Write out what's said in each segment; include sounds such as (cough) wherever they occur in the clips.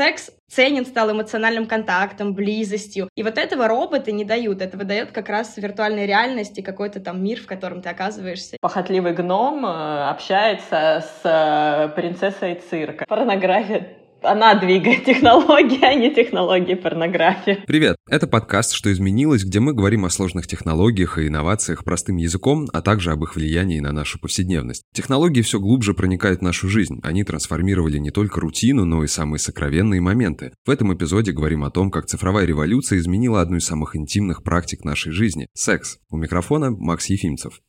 секс ценен стал эмоциональным контактом, близостью. И вот этого роботы не дают. Этого дает как раз виртуальная реальность и какой-то там мир, в котором ты оказываешься. Похотливый гном э, общается с э, принцессой цирка. Порнография она двигает технологии, а не технологии порнографии. Привет! Это подкаст «Что изменилось», где мы говорим о сложных технологиях и инновациях простым языком, а также об их влиянии на нашу повседневность. Технологии все глубже проникают в нашу жизнь. Они трансформировали не только рутину, но и самые сокровенные моменты. В этом эпизоде говорим о том, как цифровая революция изменила одну из самых интимных практик нашей жизни – секс. У микрофона Макс Ефимцев.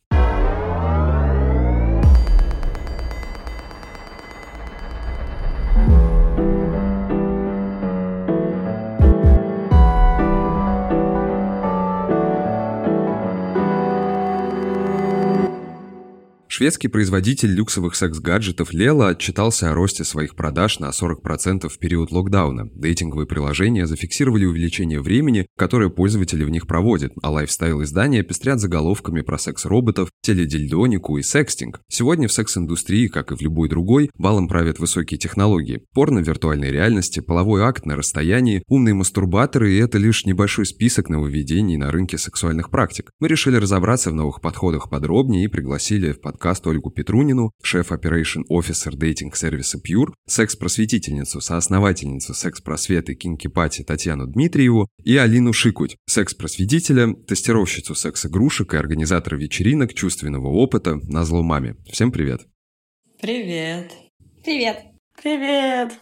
Шведский производитель люксовых секс-гаджетов Лела отчитался о росте своих продаж на 40% в период локдауна. Дейтинговые приложения зафиксировали увеличение времени, которое пользователи в них проводят, а лайфстайл-издания пестрят заголовками про секс-роботов, теледильдонику и секстинг. Сегодня в секс-индустрии, как и в любой другой, балом правят высокие технологии. Порно в виртуальной реальности, половой акт на расстоянии, умные мастурбаторы и это лишь небольшой список нововведений на рынке сексуальных практик. Мы решили разобраться в новых подходах подробнее и пригласили в подкаст подкаст Ольгу Петрунину, шеф Operation Officer дейтинг-сервиса Pure, секс-просветительницу, соосновательницу секс-просвета Кинки Пати Татьяну Дмитриеву и Алину Шикуть, секс-просветителя, тестировщицу секс-игрушек и организатора вечеринок чувственного опыта на зло маме. Всем привет! Привет! Привет! Привет!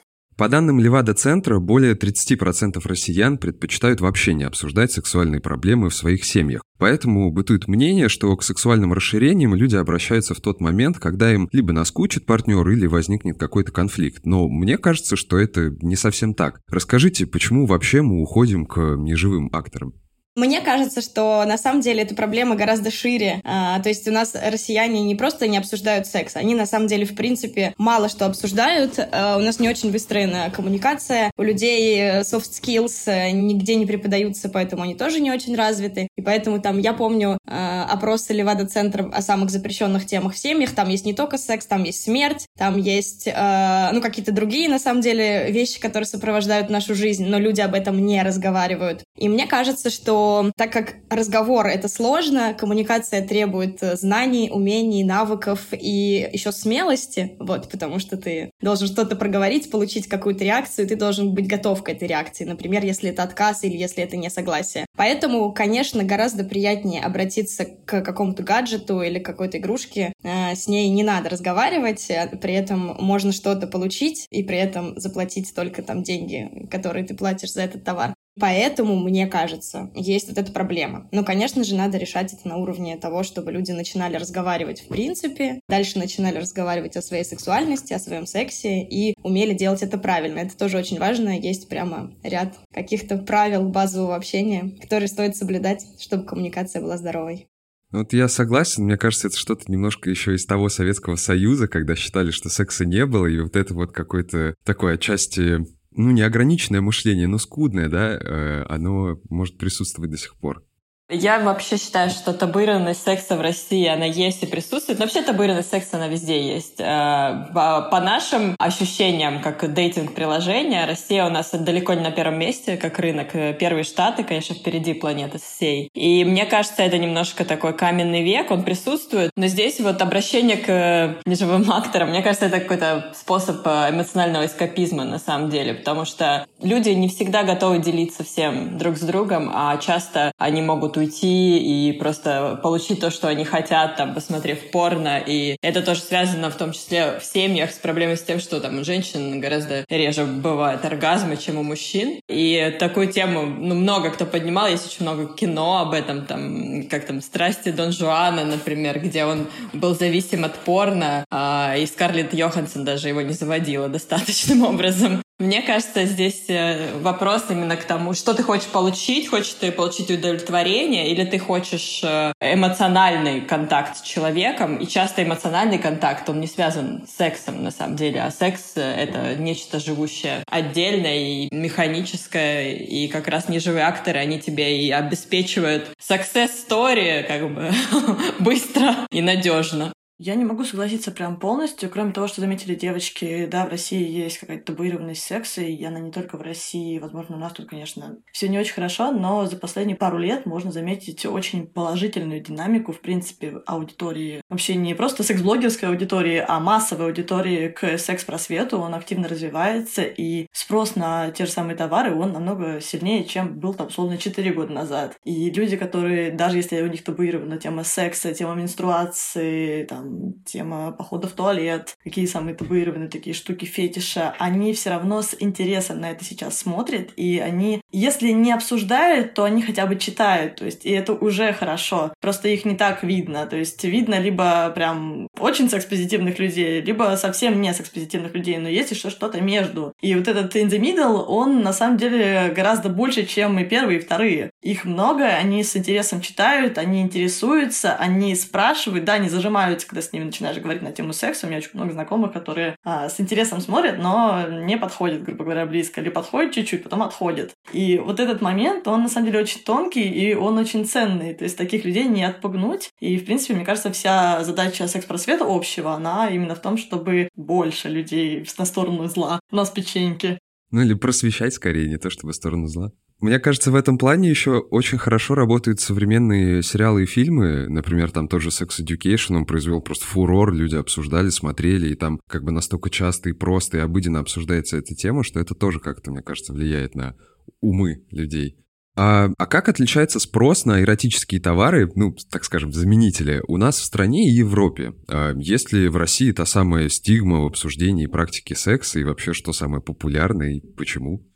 По данным Левада-центра, более 30% россиян предпочитают вообще не обсуждать сексуальные проблемы в своих семьях. Поэтому бытует мнение, что к сексуальным расширениям люди обращаются в тот момент, когда им либо наскучит партнер, или возникнет какой-то конфликт. Но мне кажется, что это не совсем так. Расскажите, почему вообще мы уходим к неживым акторам? Мне кажется, что на самом деле эта проблема гораздо шире. А, то есть у нас россияне не просто не обсуждают секс, они на самом деле, в принципе, мало что обсуждают. А, у нас не очень выстроена коммуникация. У людей э, soft skills э, нигде не преподаются, поэтому они тоже не очень развиты. И поэтому там, я помню а, опросы Левада-центра о самых запрещенных темах в семьях. Там есть не только секс, там есть смерть, там есть, а, ну, какие-то другие, на самом деле, вещи, которые сопровождают нашу жизнь, но люди об этом не разговаривают. И мне кажется, что так как разговор — это сложно, коммуникация требует э, знаний, умений, навыков и еще смелости, вот, потому что ты должен что-то проговорить, получить какую-то реакцию, ты должен быть готов к этой реакции, например, если это отказ или если это несогласие. Поэтому, конечно, гораздо приятнее обратиться к какому-то гаджету или какой-то игрушке, э, с ней не надо разговаривать, а при этом можно что-то получить и при этом заплатить только там деньги, которые ты платишь за этот товар. Поэтому, мне кажется, есть вот эта проблема. Но, конечно же, надо решать это на уровне того, чтобы люди начинали разговаривать в принципе, дальше начинали разговаривать о своей сексуальности, о своем сексе и умели делать это правильно. Это тоже очень важно. Есть прямо ряд каких-то правил базового общения, которые стоит соблюдать, чтобы коммуникация была здоровой. Вот я согласен, мне кажется, это что-то немножко еще из того Советского Союза, когда считали, что секса не было, и вот это вот какое-то такое отчасти ну, не ограниченное мышление, но скудное, да, э, оно может присутствовать до сих пор. Я вообще считаю, что табуированность секса в России, она есть и присутствует. Но вообще табуированность секса, она везде есть. Э, по нашим ощущениям, как дейтинг-приложение, Россия у нас далеко не на первом месте, как рынок. Первые штаты, конечно, впереди планеты всей. И мне кажется, это немножко такой каменный век, он присутствует. Но здесь вот обращение к неживым акторам, мне кажется, это какой-то способ эмоционального эскапизма на самом деле, потому что люди не всегда готовы делиться всем друг с другом, а часто они могут уйти и просто получить то, что они хотят, там, посмотрев порно. И это тоже связано в том числе в семьях с проблемой с тем, что там у женщин гораздо реже бывают оргазмы, чем у мужчин. И такую тему ну, много кто поднимал, есть очень много кино об этом, там, как там «Страсти Дон Жуана», например, где он был зависим от порно, а, и Скарлетт Йоханссон даже его не заводила достаточным (laughs) образом. Мне кажется, здесь э, вопрос именно к тому, что ты хочешь получить. Хочешь ты получить удовлетворение или ты хочешь э, эмоциональный контакт с человеком. И часто эмоциональный контакт, он не связан с сексом на самом деле, а секс — это нечто живущее отдельно и механическое. И как раз неживые акторы, они тебе и обеспечивают success story как бы (laughs) быстро и надежно. Я не могу согласиться прям полностью, кроме того, что заметили девочки, да, в России есть какая-то табуированность секса, и она не только в России, возможно, у нас тут, конечно, все не очень хорошо, но за последние пару лет можно заметить очень положительную динамику, в принципе, аудитории. Вообще не просто секс-блогерской аудитории, а массовой аудитории к секс-просвету. Он активно развивается, и спрос на те же самые товары, он намного сильнее, чем был там, условно, 4 года назад. И люди, которые, даже если у них табуирована тема секса, тема менструации, там, тема похода в туалет, какие самые табуированные такие штуки фетиша, они все равно с интересом на это сейчас смотрят, и они, если не обсуждают, то они хотя бы читают, то есть, и это уже хорошо. Просто их не так видно, то есть видно либо прям очень секс-позитивных людей, либо совсем не секс-позитивных людей, но есть еще что-то между. И вот этот in the middle, он на самом деле гораздо больше, чем и первые, и вторые. Их много, они с интересом читают, они интересуются, они спрашивают, да, они зажимаются, когда с ними начинаешь говорить на тему секса. У меня очень много знакомых, которые а, с интересом смотрят, но не подходят, грубо говоря, близко. Или подходят чуть-чуть, потом отходят. И вот этот момент, он на самом деле очень тонкий, и он очень ценный. То есть таких людей не отпугнуть. И, в принципе, мне кажется, вся задача секс-просвета общего, она именно в том, чтобы больше людей на сторону зла у нас печеньки. Ну или просвещать скорее, не то чтобы в сторону зла. Мне кажется, в этом плане еще очень хорошо работают современные сериалы и фильмы. Например, там тот же Sex Education, он произвел просто фурор, люди обсуждали, смотрели, и там как бы настолько часто и просто и обыденно обсуждается эта тема, что это тоже как-то, мне кажется, влияет на умы людей. А, а как отличается спрос на эротические товары, ну, так скажем, заменители, у нас в стране и Европе? А есть ли в России та самая стигма в обсуждении практики секса и вообще что самое популярное и почему?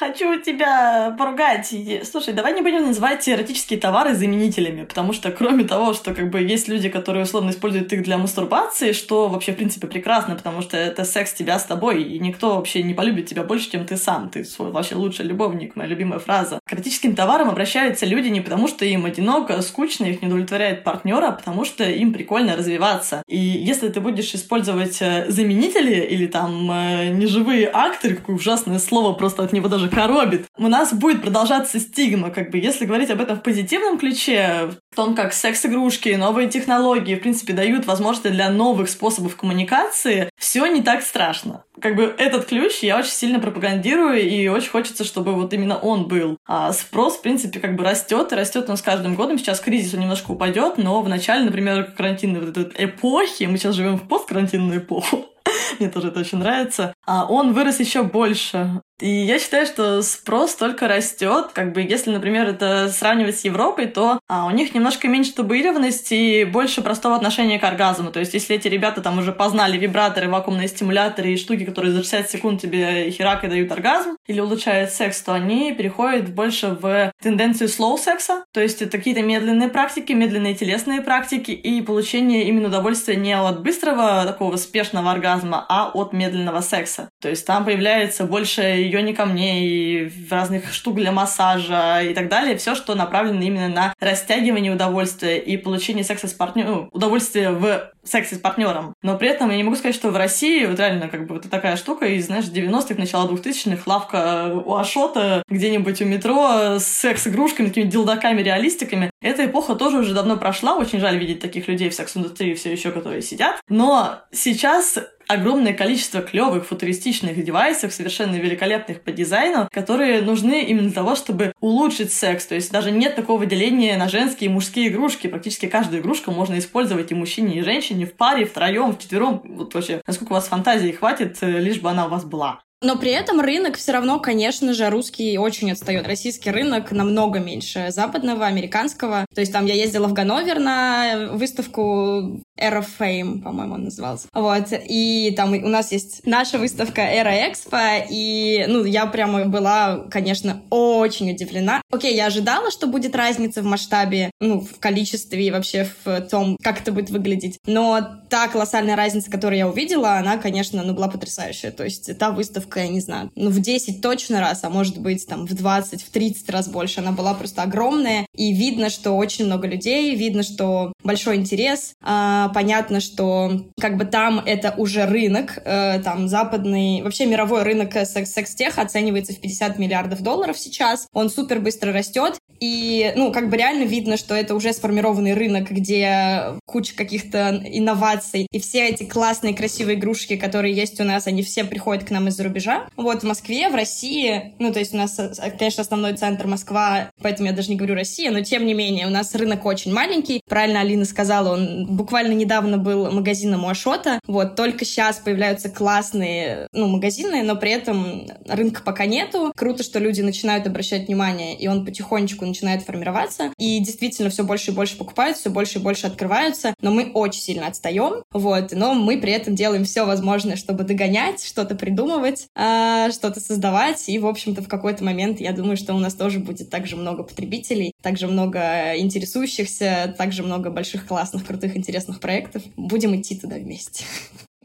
Хочу тебя поругать. Слушай, давай не будем называть эротические товары заменителями, потому что кроме того, что как бы есть люди, которые условно используют их для мастурбации, что вообще в принципе прекрасно, потому что это секс тебя с тобой, и никто вообще не полюбит тебя больше, чем ты сам. Ты свой вообще лучший любовник, моя любимая фраза. К эротическим товарам обращаются люди не потому, что им одиноко, скучно, их не удовлетворяет партнера, а потому что им прикольно развиваться. И если ты будешь использовать э, заменители или там э, неживые акторы, какое ужасное слово, просто от него даже коробит. У нас будет продолжаться стигма, как бы, если говорить об этом в позитивном ключе, в том, как секс-игрушки, новые технологии, в принципе, дают возможности для новых способов коммуникации, все не так страшно. Как бы этот ключ я очень сильно пропагандирую, и очень хочется, чтобы вот именно он был. А спрос, в принципе, как бы растет, и растет он с каждым годом. Сейчас кризис он немножко упадет, но в начале, например, карантинной вот этой эпохи, мы сейчас живем в посткарантинную эпоху, (laughs) мне тоже это очень нравится, а он вырос еще больше. И я считаю, что спрос только растет. Как бы, если, например, это сравнивать с Европой, то а, у них немножко меньше табуированности и больше простого отношения к оргазму. То есть, если эти ребята там уже познали вибраторы, вакуумные стимуляторы и штуки, которые за 60 секунд тебе херак и дают оргазм или улучшают секс, то они переходят больше в тенденцию slow секса. То есть, это какие-то медленные практики, медленные телесные практики и получение именно удовольствия не от быстрого такого спешного оргазма, а от медленного секса. То есть, там появляется больше йони камней, разных штук для массажа и так далее. Все, что направлено именно на растягивание удовольствия и получение секса с партнером, ну, удовольствия в сексе с партнером. Но при этом я не могу сказать, что в России вот реально как бы вот такая штука из, знаешь, 90-х, начала 2000-х, лавка у Ашота где-нибудь у метро с секс-игрушками, такими дилдаками, реалистиками. Эта эпоха тоже уже давно прошла. Очень жаль видеть таких людей в секс-индустрии все еще, которые сидят. Но сейчас огромное количество клевых футуристичных девайсов, совершенно великолепных по дизайну, которые нужны именно для того, чтобы улучшить секс. То есть даже нет такого деления на женские и мужские игрушки. Практически каждую игрушку можно использовать и мужчине, и женщине в паре, втроем, вчетвером. Вот вообще, насколько у вас фантазии хватит, э, лишь бы она у вас была. Но при этом рынок все равно, конечно же, русский очень отстает. Российский рынок намного меньше западного, американского. То есть там я ездила в Ганновер на выставку Era Fame, по-моему, он назывался. Вот. И там у нас есть наша выставка Era Expo, и, ну, я прямо была, конечно, очень удивлена. Окей, я ожидала, что будет разница в масштабе, ну, в количестве и вообще в том, как это будет выглядеть. Но та колоссальная разница, которую я увидела, она, конечно, ну, была потрясающая. То есть та выставка, я не знаю, ну, в 10 точно раз, а может быть, там, в 20, в 30 раз больше. Она была просто огромная, и видно, что очень много людей, видно, что большой интерес. А, понятно, что как бы там это уже рынок, э, там западный, вообще мировой рынок секс-тех оценивается в 50 миллиардов долларов сейчас. Он супер быстро растет. И, ну, как бы реально видно, что это уже сформированный рынок, где куча каких-то инноваций. И все эти классные, красивые игрушки, которые есть у нас, они все приходят к нам из-за рубежа. Вот в Москве, в России, ну, то есть у нас, конечно, основной центр Москва, поэтому я даже не говорю Россия, но тем не менее, у нас рынок очень маленький. Правильно Алина сказала, он буквально недавно был магазином у Ашота. Вот, только сейчас появляются классные, ну, магазины, но при этом рынка пока нету. Круто, что люди начинают обращать внимание, и он потихонечку начинает формироваться. И действительно все больше и больше покупают, все больше и больше открываются, но мы очень сильно отстаем, вот, но мы при этом делаем все возможное, чтобы догонять, что-то придумывать, э, что-то создавать, и, в общем-то, в какой-то момент я думаю, что у нас тоже будет также много потребителей, также много интересующихся, также много больших, классных, крутых, интересных проектов. Будем идти туда вместе.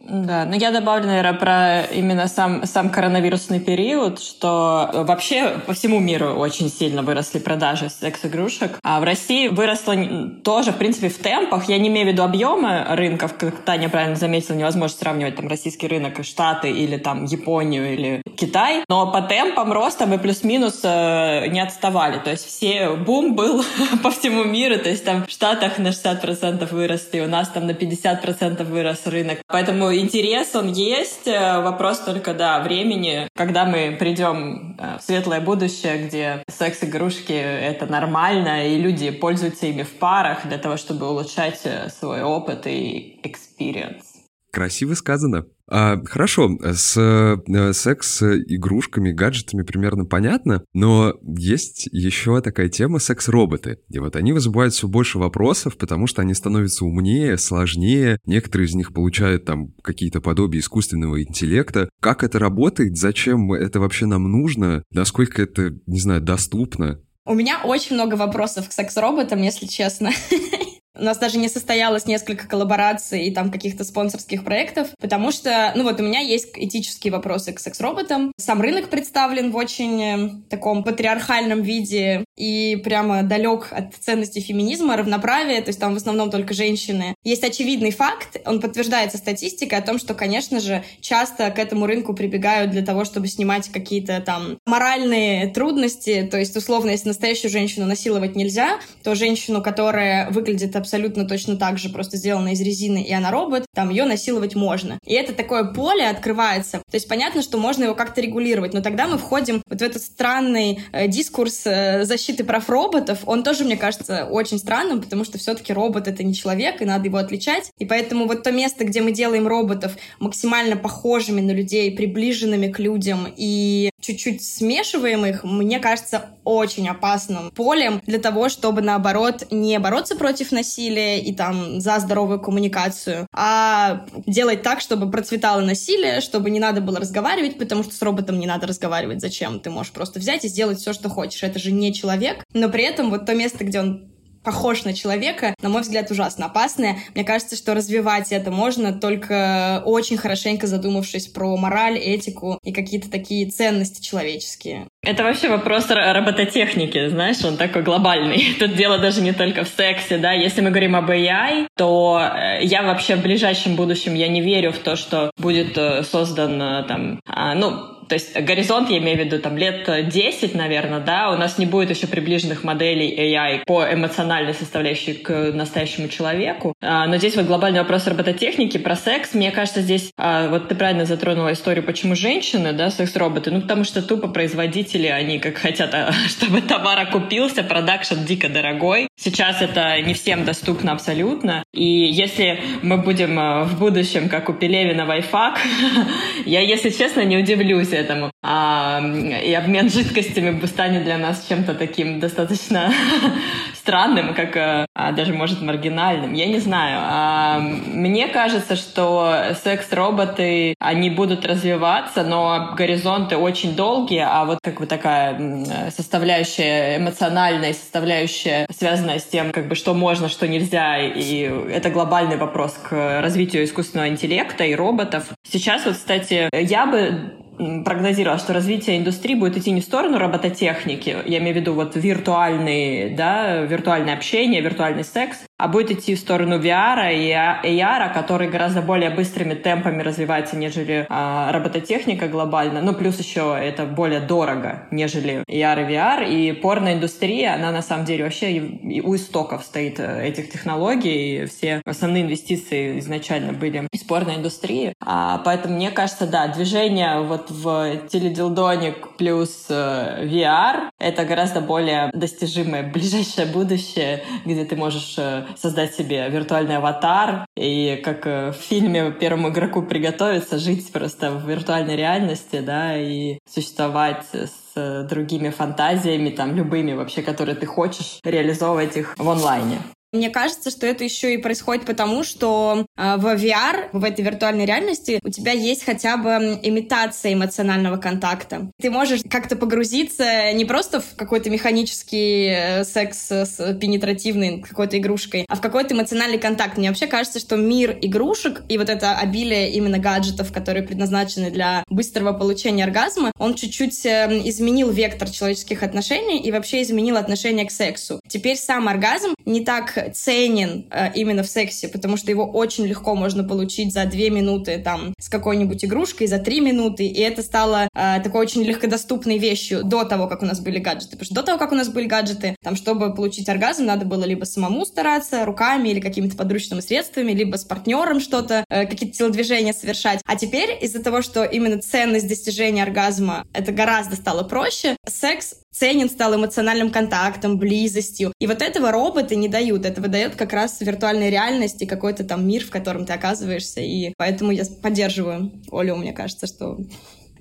Да, но я добавлю, наверное, про именно сам, сам коронавирусный период, что вообще по всему миру очень сильно выросли продажи секс-игрушек. А в России выросло тоже, в принципе, в темпах. Я не имею в виду объемы рынков, как Таня правильно заметила, невозможно сравнивать там российский рынок и Штаты или там Японию или Китай. Но по темпам роста мы плюс-минус э, не отставали. То есть все бум был (laughs) по всему миру. То есть там в Штатах на 60% выросли, у нас там на 50% вырос рынок. Поэтому интерес, он есть. Э, вопрос только, да, времени, когда мы придем э, в светлое будущее, где секс-игрушки — это нормально, и люди пользуются ими в парах для того, чтобы улучшать э, свой опыт и experience. Красиво сказано. А, хорошо, с э, секс-игрушками, гаджетами примерно понятно, но есть еще такая тема секс-роботы. И вот они вызывают все больше вопросов, потому что они становятся умнее, сложнее. Некоторые из них получают там какие-то подобия искусственного интеллекта. Как это работает? Зачем это вообще нам нужно? Насколько это, не знаю, доступно? У меня очень много вопросов к секс-роботам, если честно. (laughs) У нас даже не состоялось несколько коллабораций и там каких-то спонсорских проектов, потому что, ну вот, у меня есть этические вопросы к секс-роботам. Сам рынок представлен в очень э, таком патриархальном виде и прямо далек от ценности феминизма, равноправия, то есть там в основном только женщины. Есть очевидный факт, он подтверждается статистикой о том, что, конечно же, часто к этому рынку прибегают для того, чтобы снимать какие-то там моральные трудности, то есть, условно, если настоящую женщину насиловать нельзя, то женщину, которая выглядит абсолютно точно так же, просто сделана из резины, и она робот, там ее насиловать можно. И это такое поле открывается. То есть понятно, что можно его как-то регулировать, но тогда мы входим вот в этот странный э, дискурс э, защиты прав роботов. Он тоже, мне кажется, очень странным, потому что все-таки робот — это не человек, и надо его отличать. И поэтому вот то место, где мы делаем роботов максимально похожими на людей, приближенными к людям и чуть-чуть смешиваем их, мне кажется, очень опасным полем для того, чтобы, наоборот, не бороться против насилия и там за здоровую коммуникацию, а делать так, чтобы процветало насилие, чтобы не надо было разговаривать, потому что с роботом не надо разговаривать. Зачем? Ты можешь просто взять и сделать все, что хочешь. Это же не человек. Но при этом вот то место, где он похож на человека, на мой взгляд, ужасно опасное. Мне кажется, что развивать это можно только очень хорошенько задумавшись про мораль, этику и какие-то такие ценности человеческие. Это вообще вопрос робототехники, знаешь, он такой глобальный. (laughs) Тут дело даже не только в сексе, да. Если мы говорим об AI, то э, я вообще в ближайшем будущем я не верю в то, что будет э, создан э, там, а, ну, то есть горизонт, я имею в виду, там лет 10, наверное, да, у нас не будет еще приближенных моделей AI по эмоциональной составляющей к настоящему человеку. А, но здесь вот глобальный вопрос робототехники про секс. Мне кажется, здесь а, вот ты правильно затронула историю, почему женщины, да, секс-роботы. Ну, потому что тупо производители, они как хотят, а, (laughs) чтобы товар окупился, продакшн дико дорогой. Сейчас это не всем доступно абсолютно. И если мы будем в будущем, как у Пелевина, вайфак, (laughs) я, если честно, не удивлюсь этому. А, и обмен жидкостями станет для нас чем-то таким достаточно (laughs) странным, как а, даже, может, маргинальным. Я не знаю. А, мне кажется, что секс-роботы, они будут развиваться, но горизонты очень долгие, а вот как бы такая составляющая эмоциональная, составляющая, связанная с тем, как бы, что можно, что нельзя, и это глобальный вопрос к развитию искусственного интеллекта и роботов. Сейчас вот, кстати, я бы прогнозировала, что развитие индустрии будет идти не в сторону робототехники, я имею в виду вот виртуальный, да, виртуальное общение, виртуальный секс, а будет идти в сторону VR и AR, который гораздо более быстрыми темпами развивается, нежели а, робототехника глобально. Ну, плюс еще это более дорого, нежели AR и VR. И порноиндустрия, она на самом деле вообще у истоков стоит э, этих технологий. И все основные инвестиции изначально были из порноиндустрии. А, поэтому мне кажется, да, движение вот в теледилдоник плюс э, VR — это гораздо более достижимое ближайшее будущее, где ты можешь э, создать себе виртуальный аватар и как в фильме первому игроку приготовиться, жить просто в виртуальной реальности, да, и существовать с другими фантазиями, там, любыми вообще, которые ты хочешь, реализовывать их в онлайне. Мне кажется, что это еще и происходит потому, что э, в VR, в этой виртуальной реальности, у тебя есть хотя бы имитация эмоционального контакта. Ты можешь как-то погрузиться не просто в какой-то механический э, секс с пенетративной какой-то игрушкой, а в какой-то эмоциональный контакт. Мне вообще кажется, что мир игрушек и вот это обилие именно гаджетов, которые предназначены для быстрого получения оргазма, он чуть-чуть э, изменил вектор человеческих отношений и вообще изменил отношение к сексу. Теперь сам оргазм не так ценен э, именно в сексе, потому что его очень легко можно получить за две минуты там с какой-нибудь игрушкой, за три минуты, и это стало э, такой очень легкодоступной вещью до того, как у нас были гаджеты. Потому что до того, как у нас были гаджеты, там, чтобы получить оргазм, надо было либо самому стараться, руками или какими-то подручными средствами, либо с партнером что-то, э, какие-то телодвижения совершать. А теперь из-за того, что именно ценность достижения оргазма это гораздо стало проще, секс ценен стал эмоциональным контактом, близостью. И вот этого роботы не дают. Это выдает как раз виртуальная реальность и какой-то там мир, в котором ты оказываешься. И поэтому я поддерживаю Олю, мне кажется, что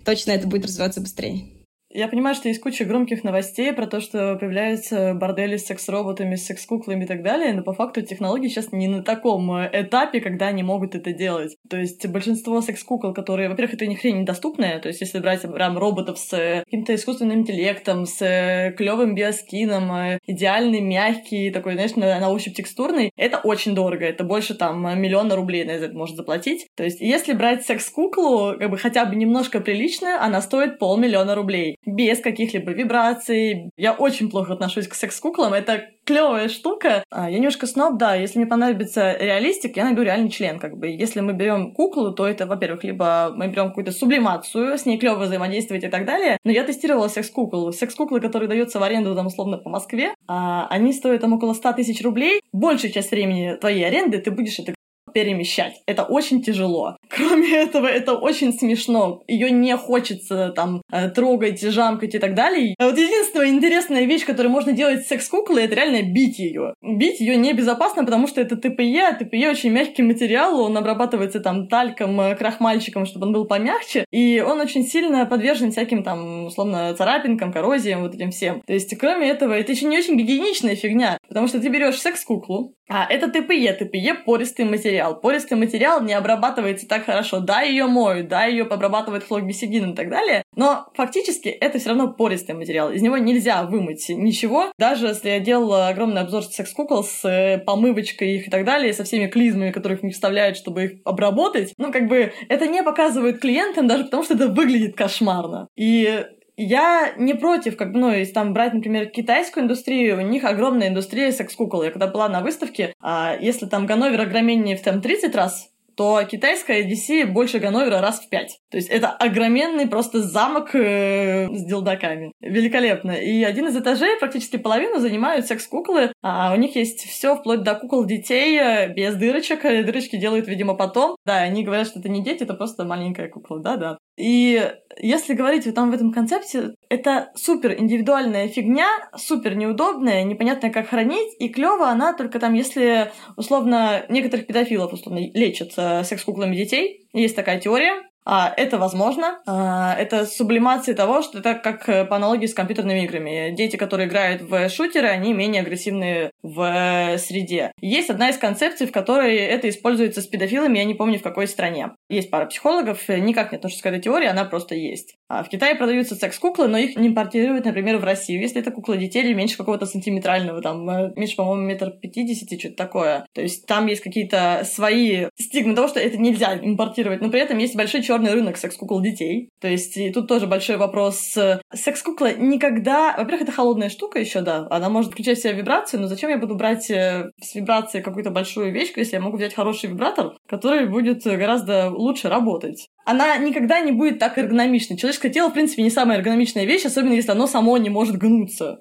точно это будет развиваться быстрее. Я понимаю, что есть куча громких новостей про то, что появляются бордели с секс-роботами, с секс-куклами и так далее, но по факту технологии сейчас не на таком э, этапе, когда они могут это делать. То есть большинство секс-кукол, которые, во-первых, это ни хрень недоступная, то есть если брать прям роботов с э, каким-то искусственным интеллектом, с э, клевым биоскином, идеальный, мягкий, такой, знаешь, на, на ощупь текстурный, это очень дорого, это больше там миллиона рублей на это может заплатить. То есть если брать секс-куклу, как бы хотя бы немножко приличная, она стоит полмиллиона рублей без каких-либо вибраций. Я очень плохо отношусь к секс-куклам. Это клевая штука. А, я немножко сноб, да. Если мне понадобится реалистик, я найду реальный член. Как бы. Если мы берем куклу, то это, во-первых, либо мы берем какую-то сублимацию, с ней клево взаимодействовать и так далее. Но я тестировала секс-кукол. Секс-куклы, которые даются в аренду, там, условно, по Москве, а, они стоят там около 100 тысяч рублей. Большую часть времени твоей аренды ты будешь это перемещать. Это очень тяжело. Кроме этого, это очень смешно. Ее не хочется там э, трогать, жамкать и так далее. А вот единственная интересная вещь, которую можно делать с секс-куклой, это реально бить ее. Бить ее небезопасно, потому что это ТПЕ, а ТПЕ очень мягкий материал, он обрабатывается там тальком, э, крахмальчиком, чтобы он был помягче, и он очень сильно подвержен всяким там, условно, царапинкам, коррозиям, вот этим всем. То есть, кроме этого, это еще не очень гигиеничная фигня, потому что ты берешь секс-куклу, а это ТПЕ, ТПЕ пористый материал. Пористый материал не обрабатывается так хорошо. Да, ее моют, да, ее обрабатывают хлоргексидин и так далее, но фактически это все равно пористый материал. Из него нельзя вымыть ничего. Даже если я делала огромный обзор секс-кукол с э, помывочкой их и так далее, со всеми клизмами, которых не вставляют, чтобы их обработать, ну, как бы, это не показывают клиентам, даже потому что это выглядит кошмарно. И я не против, как ну, если там брать, например, китайскую индустрию, у них огромная индустрия секс-кукол. Я когда была на выставке, а если там Ганновер огроменнее в там 30 раз, то китайская DC больше Ганновера раз в пять. То есть это огроменный просто замок э, с дилдаками. Великолепно. И один из этажей, практически половину, занимают секс-куклы. А у них есть все вплоть до кукол детей э, без дырочек. Дырочки делают, видимо, потом. Да, они говорят, что это не дети, это просто маленькая кукла. Да-да. И если говорить там в этом концепте, это супер индивидуальная фигня, супер неудобная, непонятно как хранить, и клево она только там, если условно некоторых педофилов условно лечат секс-куклами детей. Есть такая теория. А, это возможно. А, это сублимация того, что это как э, по аналогии с компьютерными играми. Дети, которые играют в шутеры, они менее агрессивные в среде. Есть одна из концепций, в которой это используется с педофилами, я не помню в какой стране. Есть пара психологов, никак не отношусь к этой теории, она просто есть. А в Китае продаются секс-куклы, но их не импортируют, например, в Россию, если это кукла детей или меньше какого-то сантиметрального, там, э, меньше, по-моему, метр пятидесяти, что-то такое. То есть там есть какие-то свои стигмы того, что это нельзя импортировать, но при этом есть большой черный рынок секс-кукол детей. То есть и тут тоже большой вопрос. Секс-кукла никогда... Во-первых, это холодная штука еще, да. Она может включать в себя вибрацию, но зачем я буду брать э, с вибрацией какую-то большую вещь, если я могу взять хороший вибратор, который будет гораздо лучше работать? Она никогда не будет так эргономичной. Человеческое тело, в принципе, не самая эргономичная вещь, особенно если оно само не может гнуться.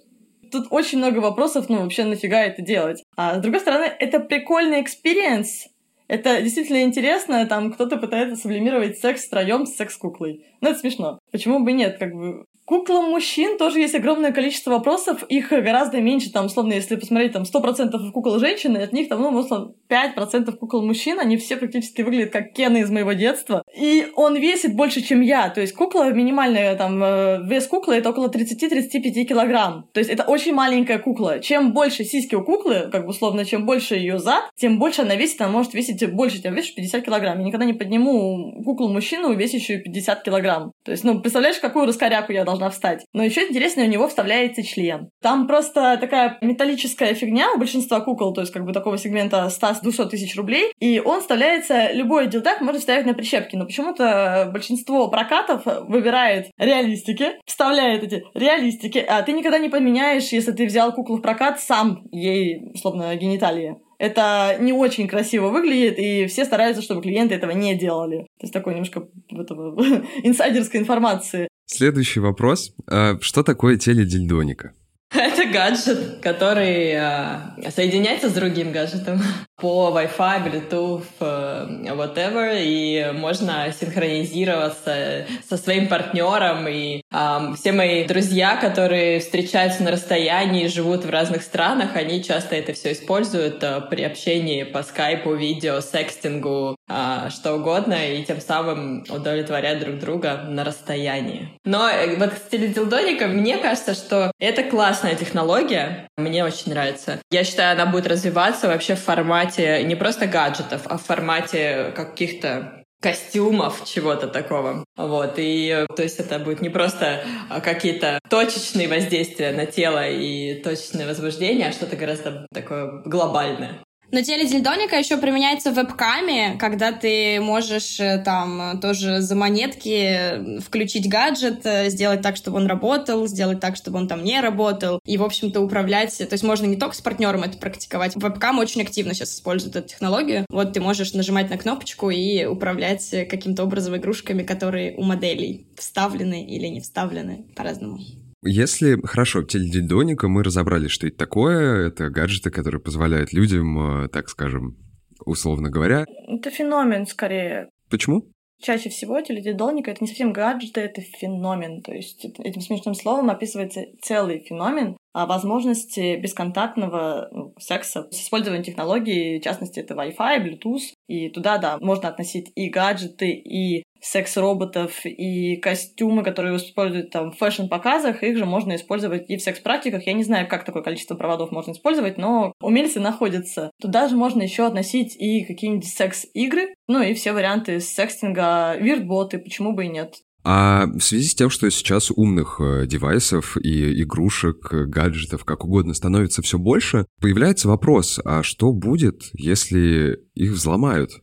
Тут очень много вопросов, ну, вообще нафига это делать. А с другой стороны, это прикольный experience. Это действительно интересно, там кто-то пытается сублимировать секс втроем с секс-куклой. Ну, это смешно. Почему бы нет? Как бы куклам мужчин тоже есть огромное количество вопросов, их гораздо меньше, там, условно, если посмотреть, там, 100% кукол женщин, от них, там, ну, условно, 5% кукол мужчин, они все практически выглядят как Кены из моего детства. И он весит больше, чем я, то есть кукла, минимальная, там, э, вес куклы, это около 30-35 килограмм. То есть это очень маленькая кукла. Чем больше сиськи у куклы, как бы, условно, чем больше ее зад, тем больше она весит, она может весить больше, чем весишь 50 килограмм. Я никогда не подниму куклу-мужчину, весящую 50 килограмм. То есть, ну, представляешь, какую раскоряку я должна встать. Но еще интересно, у него вставляется член. Там просто такая металлическая фигня у большинства кукол, то есть как бы такого сегмента 100-200 тысяч рублей, и он вставляется, любой дилдак можно ставить на прищепки, но почему-то большинство прокатов выбирает реалистики, вставляет эти реалистики, а ты никогда не поменяешь, если ты взял куклу в прокат, сам ей, условно, гениталии. Это не очень красиво выглядит, и все стараются, чтобы клиенты этого не делали. То есть такой немножко этого, (laughs) инсайдерской информации. Следующий вопрос. А что такое теледильдоника? (laughs) Это гаджет, который э, соединяется с другим гаджетом по Wi-Fi, Bluetooth, э, whatever, и можно синхронизироваться со своим партнером. И э, все мои друзья, которые встречаются на расстоянии, живут в разных странах, они часто это все используют э, при общении по скайпу, видео, секстингу, э, что угодно, и тем самым удовлетворяют друг друга на расстоянии. Но вот с теледилдоником мне кажется, что это классная технология, мне очень нравится. Я считаю, она будет развиваться вообще в формате не просто гаджетов, а в формате каких-то костюмов, чего-то такого. Вот, и то есть это будет не просто а, какие-то точечные воздействия на тело и точечные возбуждения, а что-то гораздо такое глобальное. Но теледильдоника еще применяется в вебкаме, когда ты можешь э, там тоже за монетки включить гаджет, э, сделать так, чтобы он работал, сделать так, чтобы он там не работал, и, в общем-то, управлять. То есть можно не только с партнером это практиковать. Вебкам очень активно сейчас используют эту технологию. Вот ты можешь нажимать на кнопочку и управлять каким-то образом игрушками, которые у моделей вставлены или не вставлены по-разному. Если, хорошо, теледидоника, мы разобрали, что это такое. Это гаджеты, которые позволяют людям, э, так скажем, условно говоря... Это феномен, скорее. Почему? Чаще всего теледидоника — это не совсем гаджеты, это феномен. То есть этим смешным словом описывается целый феномен, а возможности бесконтактного ну, секса с использованием технологий, в частности, это Wi-Fi, Bluetooth, и туда, да, можно относить и гаджеты, и секс-роботов и костюмы, которые используют там в фэшн-показах, их же можно использовать и в секс-практиках. Я не знаю, как такое количество проводов можно использовать, но умельцы находятся. Туда же можно еще относить и какие-нибудь секс-игры, ну и все варианты секстинга, виртботы, почему бы и нет. А в связи с тем, что сейчас умных э, девайсов и игрушек, гаджетов, как угодно, становится все больше, появляется вопрос, а что будет, если их взломают?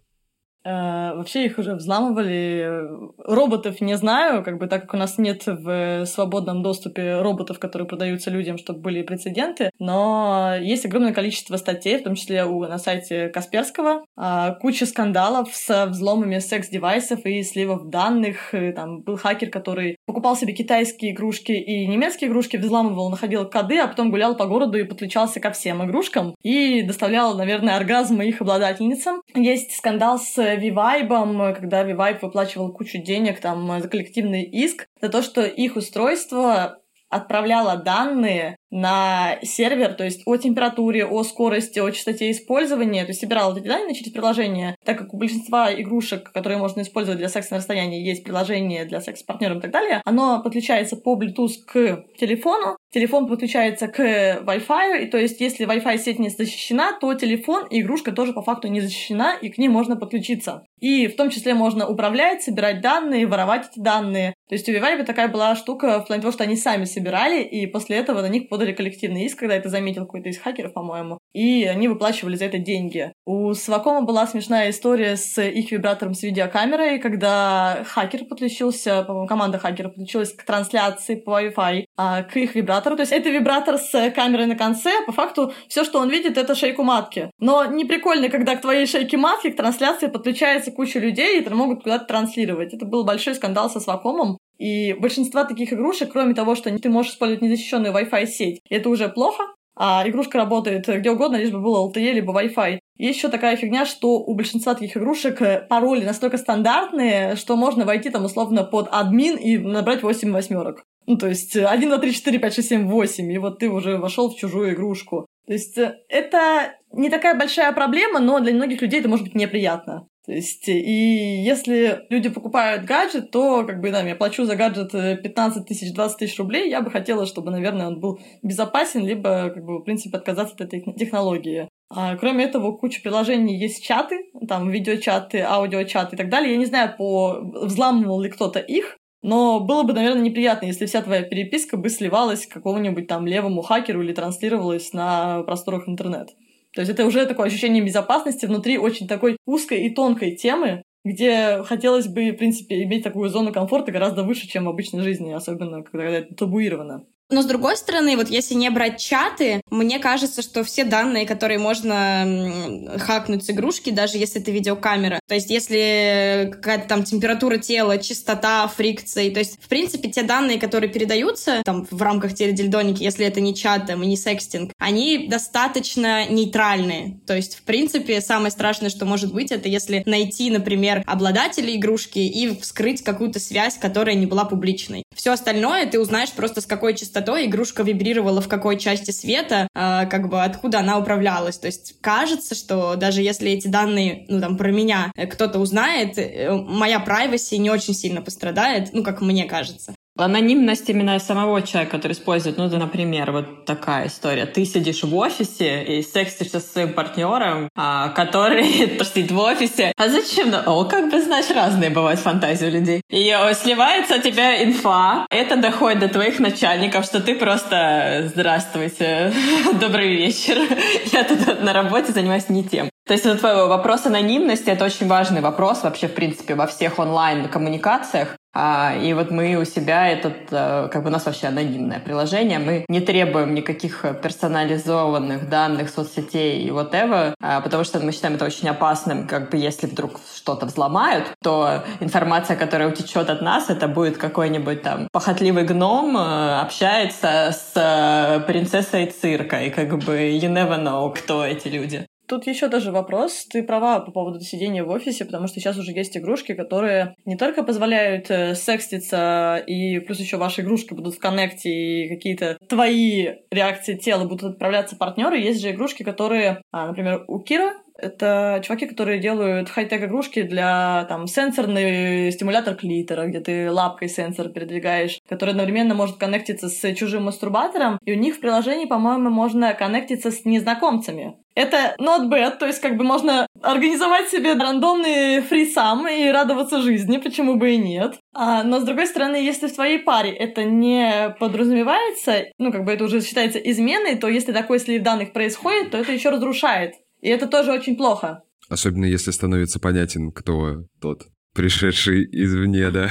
Э, вообще их уже взламывали. Роботов не знаю, как бы так как у нас нет в свободном доступе роботов, которые продаются людям, чтобы были прецеденты. Но есть огромное количество статей, в том числе у, на сайте Касперского, а, куча скандалов с взломами секс-девайсов и сливов данных. Там был хакер, который покупал себе китайские игрушки и немецкие игрушки, взламывал, находил коды, а потом гулял по городу и подключался ко всем игрушкам и доставлял, наверное, оргазм их обладательницам. Есть скандал с Вивайбом, когда Вивайб выплачивал кучу денег там за коллективный иск, за то, что их устройство отправляло данные на сервер, то есть о температуре, о скорости, о частоте использования, то есть собирал эти данные через приложение, так как у большинства игрушек, которые можно использовать для секса на расстоянии, есть приложение для секса с партнером и так далее, оно подключается по Bluetooth к телефону, телефон подключается к Wi-Fi, и то есть если Wi-Fi сеть не защищена, то телефон и игрушка тоже по факту не защищена, и к ним можно подключиться. И в том числе можно управлять, собирать данные, воровать эти данные. То есть у Vivaldi такая была штука в плане того, что они сами собирали, и после этого на них подали коллективный иск, когда это заметил какой-то из хакеров, по-моему, и они выплачивали за это деньги. У Свакома была смешная история с их вибратором с видеокамерой, когда хакер подключился, по-моему, команда хакеров подключилась к трансляции по Wi-Fi, а, к их вибратору. То есть это вибратор с камерой на конце, а по факту все, что он видит, это шейку матки. Но не прикольно, когда к твоей шейке матки к трансляции подключается куча людей, и это могут куда-то транслировать. Это был большой скандал со Свакомом, и большинство таких игрушек, кроме того, что ты можешь использовать незащищенную Wi-Fi сеть, это уже плохо, а игрушка работает где угодно, лишь бы было LTE, либо Wi-Fi. Есть еще такая фигня, что у большинства таких игрушек э, пароли настолько стандартные, что можно войти там условно под админ и набрать 8 восьмерок. Ну, то есть 1, 2, 3, 4, 5, 6, 7, 8, и вот ты уже вошел в чужую игрушку. То есть э, это не такая большая проблема, но для многих людей это может быть неприятно. То есть, и если люди покупают гаджет, то, как бы, да, я плачу за гаджет 15 тысяч, 20 тысяч рублей, я бы хотела, чтобы, наверное, он был безопасен, либо, как бы, в принципе, отказаться от этой технологии. А, кроме этого, куча приложений есть чаты, там, видеочаты, аудиочаты и так далее. Я не знаю, по... взламывал ли кто-то их, но было бы, наверное, неприятно, если вся твоя переписка бы сливалась к какому-нибудь там левому хакеру или транслировалась на просторах интернета. То есть это уже такое ощущение безопасности внутри очень такой узкой и тонкой темы, где хотелось бы, в принципе, иметь такую зону комфорта гораздо выше, чем в обычной жизни, особенно когда это табуировано. Но с другой стороны, вот если не брать чаты, мне кажется, что все данные, которые можно хакнуть с игрушки, даже если это видеокамера, то есть если какая-то там температура тела, частота, фрикции, то есть в принципе те данные, которые передаются там в рамках теледильдоники, если это не чат там, и не секстинг, они достаточно нейтральные. То есть в принципе самое страшное, что может быть, это если найти, например, обладателя игрушки и вскрыть какую-то связь, которая не была публичной. Все остальное ты узнаешь просто с какой частотой частотой игрушка вибрировала в какой части света, э, как бы откуда она управлялась. То есть кажется, что даже если эти данные, ну там про меня э, кто-то узнает, э, моя privacy не очень сильно пострадает, ну как мне кажется. Анонимность именно самого человека, который использует, ну, например, вот такая история. Ты сидишь в офисе и сексишься с своим партнером, а, который (laughs) сидит в офисе. А зачем? О, как бы, знаешь, разные бывают фантазии у людей. И сливается у тебя инфа. Это доходит до твоих начальников, что ты просто «Здравствуйте, (laughs) добрый вечер. (laughs) Я тут на работе занимаюсь не тем». То есть вот вопрос анонимности — это очень важный вопрос вообще, в принципе, во всех онлайн-коммуникациях. А, и вот мы у себя этот, э, как бы у нас вообще анонимное приложение, мы не требуем никаких персонализованных данных соцсетей и whatever, а, потому что мы считаем это очень опасным, как бы если вдруг что-то взломают, то информация, которая утечет от нас, это будет какой-нибудь там похотливый гном э, общается с э, принцессой цирка, и как бы you never know, кто эти люди. Тут еще даже вопрос. Ты права по поводу сидения в офисе, потому что сейчас уже есть игрушки, которые не только позволяют э, секститься, и плюс еще ваши игрушки будут в коннекте, и какие-то твои реакции тела будут отправляться партнеры. Есть же игрушки, которые, а, например, у Кира это чуваки, которые делают хай-тек игрушки для там сенсорный стимулятор клитора, где ты лапкой сенсор передвигаешь, который одновременно может коннектиться с чужим мастурбатором, и у них в приложении, по-моему, можно коннектиться с незнакомцами. Это not bad, то есть как бы можно организовать себе рандомный фрисам и радоваться жизни, почему бы и нет. А, но с другой стороны, если в твоей паре это не подразумевается, ну как бы это уже считается изменой, то если такой слив данных происходит, то это еще разрушает и это тоже очень плохо. Особенно если становится понятен, кто тот, пришедший извне, да.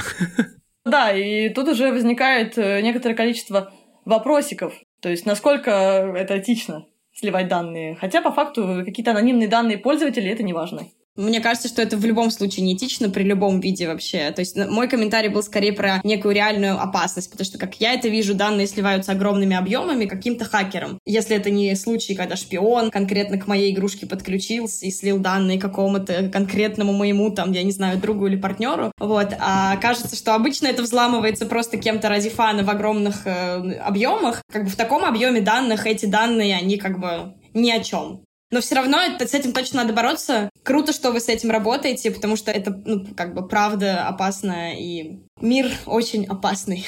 Да, и тут уже возникает э, некоторое количество вопросиков. То есть, насколько это этично сливать данные. Хотя, по факту, какие-то анонимные данные пользователей — это не важно. Мне кажется, что это в любом случае неэтично при любом виде вообще. То есть мой комментарий был скорее про некую реальную опасность, потому что, как я это вижу, данные сливаются огромными объемами каким-то хакером. Если это не случай, когда шпион конкретно к моей игрушке подключился и слил данные какому-то конкретному моему, там, я не знаю, другу или партнеру, вот, а кажется, что обычно это взламывается просто кем-то ради фана в огромных э, объемах, как бы в таком объеме данных эти данные, они как бы ни о чем. Но все равно это, с этим точно надо бороться. Круто, что вы с этим работаете, потому что это, ну, как бы, правда опасно, и мир очень опасный.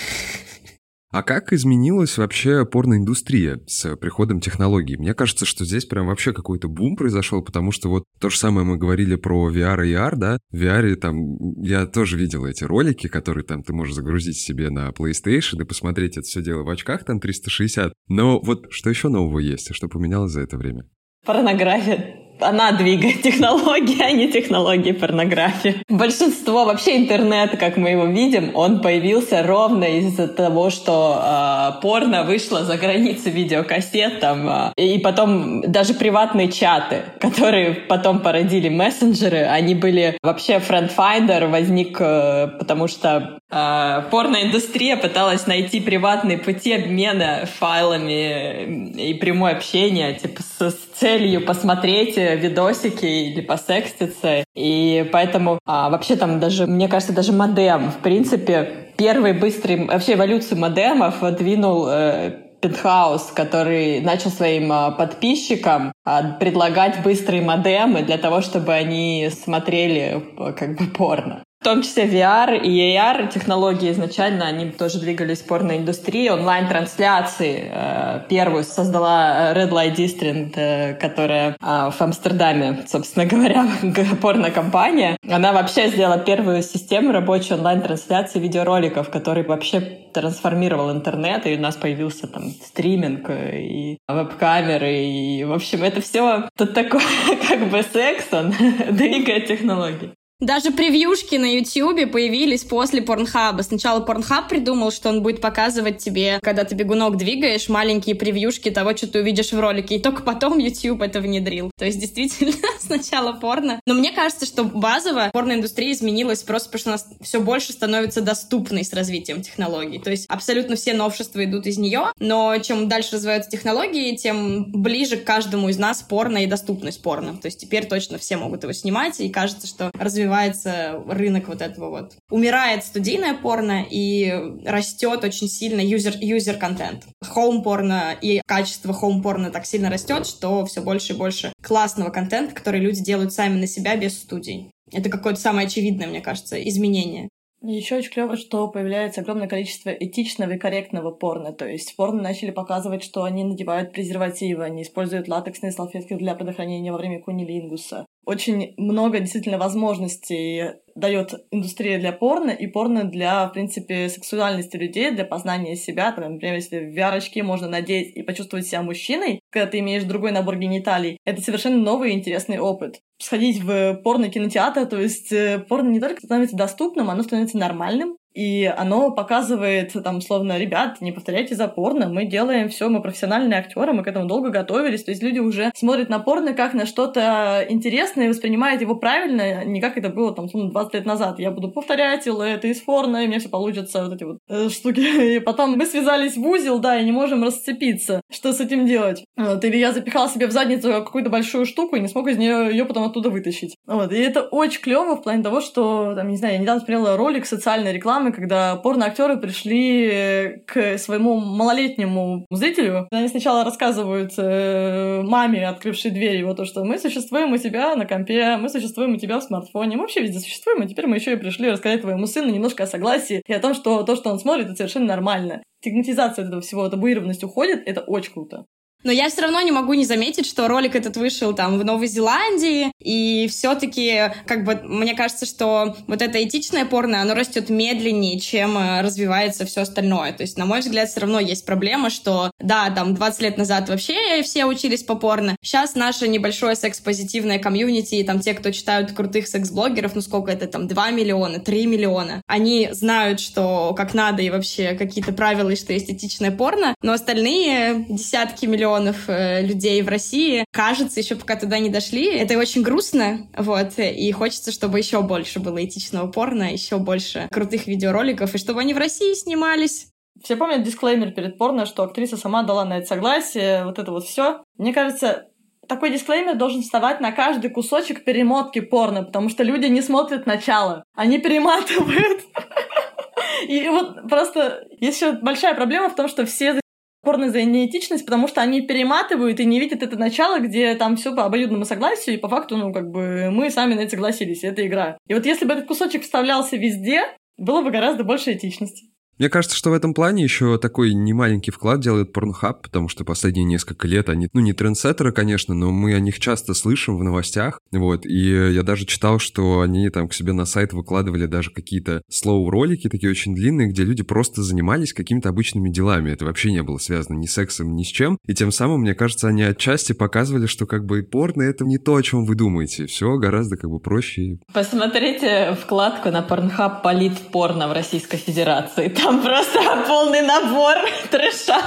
А как изменилась вообще порноиндустрия с приходом технологий? Мне кажется, что здесь прям вообще какой-то бум произошел, потому что вот то же самое мы говорили про VR и AR, да? В VR там я тоже видел эти ролики, которые там ты можешь загрузить себе на PlayStation и посмотреть это все дело в очках там 360. Но вот что еще нового есть, и что поменялось за это время? Порнография она двигает технологии, а не технологии порнографии. Большинство вообще интернета, как мы его видим, он появился ровно из-за того, что э, порно вышло за границы видеокассет, там, э, и потом даже приватные чаты, которые потом породили мессенджеры, они были вообще FriendFinder возник, э, потому что порноиндустрия пыталась найти приватные пути обмена файлами и прямое общение, типа с, с целью посмотреть видосики или посекститься. И поэтому а, вообще там даже, мне кажется, даже модем, в принципе, первый быстрый, вообще эволюцию модемов двинул э, Пентхаус, который начал своим а, подписчикам а, предлагать быстрые модемы для того, чтобы они смотрели как бы порно. В том числе VR и AR технологии изначально, они тоже двигались в порноиндустрии. Онлайн-трансляции э, первую создала Red Light District, э, которая э, в Амстердаме, собственно говоря, (laughs) порнокомпания. Она вообще сделала первую систему рабочей онлайн-трансляции видеороликов, который вообще трансформировал интернет, и у нас появился там стриминг и веб-камеры, и, в общем, это все тут такой (laughs) как бы секс, он (laughs) двигает технологии. Даже превьюшки на YouTube появились после Порнхаба. Сначала Порнхаб придумал, что он будет показывать тебе, когда ты бегунок двигаешь, маленькие превьюшки того, что ты увидишь в ролике. И только потом YouTube это внедрил. То есть, действительно, (laughs) сначала порно. Но мне кажется, что базово порноиндустрия изменилась просто потому, что у все больше становится доступной с развитием технологий. То есть, абсолютно все новшества идут из нее, но чем дальше развиваются технологии, тем ближе к каждому из нас порно и доступность порно. То есть, теперь точно все могут его снимать, и кажется, что развивается развивается рынок вот этого вот. Умирает студийное порно и растет очень сильно юзер, юзер контент. Хоум порно и качество хоум порно так сильно растет, что все больше и больше классного контента, который люди делают сами на себя без студий. Это какое-то самое очевидное, мне кажется, изменение. Еще очень клево, что появляется огромное количество этичного и корректного порно. То есть порно начали показывать, что они надевают презервативы, они используют латексные салфетки для предохранения во время кунилингуса очень много действительно возможностей дает индустрия для порно и порно для, в принципе, сексуальности людей, для познания себя. Там, например, если в VR можно надеть и почувствовать себя мужчиной, когда ты имеешь другой набор гениталий, это совершенно новый и интересный опыт. Сходить в порно-кинотеатр, то есть э, порно не только становится доступным, оно становится нормальным, и оно показывает, там, словно, ребят, не повторяйте за порно, мы делаем все, мы профессиональные актеры, мы к этому долго готовились. То есть люди уже смотрят на порно как на что-то интересное и воспринимают его правильно, не как это было, там, словно, 20 лет назад. Я буду повторять, или это из порно, и мне все получится, вот эти вот э, штуки. (laughs) И потом мы связались в узел, да, и не можем расцепиться. Что с этим делать? Вот. Или я запихал себе в задницу какую-то большую штуку и не смог из нее ее потом оттуда вытащить. Вот. И это очень клево в плане того, что, там, не знаю, я недавно смотрела ролик социальной рекламы, рекламы, когда порноактеры пришли к своему малолетнему зрителю. Они сначала рассказывают э, маме, открывшей дверь, его то, что мы существуем у тебя на компе, мы существуем у тебя в смартфоне, мы вообще везде существуем, и теперь мы еще и пришли рассказать твоему сыну немножко о согласии и о том, что то, что он смотрит, это совершенно нормально. Стигматизация этого всего, табуированность уходит, это очень круто. Но я все равно не могу не заметить, что ролик этот вышел там в Новой Зеландии, и все-таки, как бы, мне кажется, что вот это этичное порно, оно растет медленнее, чем э, развивается все остальное. То есть, на мой взгляд, все равно есть проблема, что, да, там 20 лет назад вообще все учились по порно. Сейчас наше небольшое секс-позитивное комьюнити, и там те, кто читают крутых секс-блогеров, ну сколько это там, 2 миллиона, 3 миллиона, они знают, что как надо и вообще какие-то правила, и что есть этичное порно, но остальные десятки миллионов миллионов э, людей в России. Кажется, еще пока туда не дошли. Это очень грустно, вот, и хочется, чтобы еще больше было этичного порно, еще больше крутых видеороликов, и чтобы они в России снимались. Все помнят дисклеймер перед порно, что актриса сама дала на это согласие, вот это вот все. Мне кажется, такой дисклеймер должен вставать на каждый кусочек перемотки порно, потому что люди не смотрят начало, они перематывают. (laughs) И вот просто еще большая проблема в том, что все порно за неэтичность, потому что они перематывают и не видят это начало, где там все по обоюдному согласию, и по факту, ну, как бы, мы сами на это согласились, это игра. И вот если бы этот кусочек вставлялся везде, было бы гораздо больше этичности. Мне кажется, что в этом плане еще такой немаленький вклад делает Pornhub, потому что последние несколько лет они, ну, не трендсеттеры, конечно, но мы о них часто слышим в новостях, вот, и я даже читал, что они там к себе на сайт выкладывали даже какие-то слоу-ролики, такие очень длинные, где люди просто занимались какими-то обычными делами, это вообще не было связано ни с сексом, ни с чем, и тем самым, мне кажется, они отчасти показывали, что как бы порно — это не то, о чем вы думаете, все гораздо как бы проще. Посмотрите вкладку на Pornhub «Полит порно» в Российской Федерации, там просто (laughs) полный набор (laughs) трэша.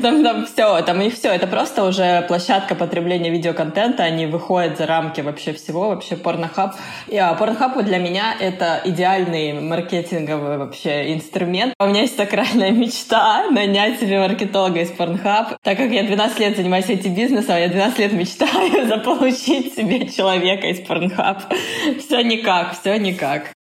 Там, там все, там и все. Это просто уже площадка потребления видеоконтента. Они выходят за рамки вообще всего. Вообще порнохаб. А порнохаб для меня это идеальный маркетинговый вообще инструмент. У меня есть сакральная мечта (laughs) нанять себе маркетолога из порнхаб. Так как я 12 лет занимаюсь этим бизнесом, я 12 лет мечтаю заполучить себе человека из порнхаб. Все никак, все никак.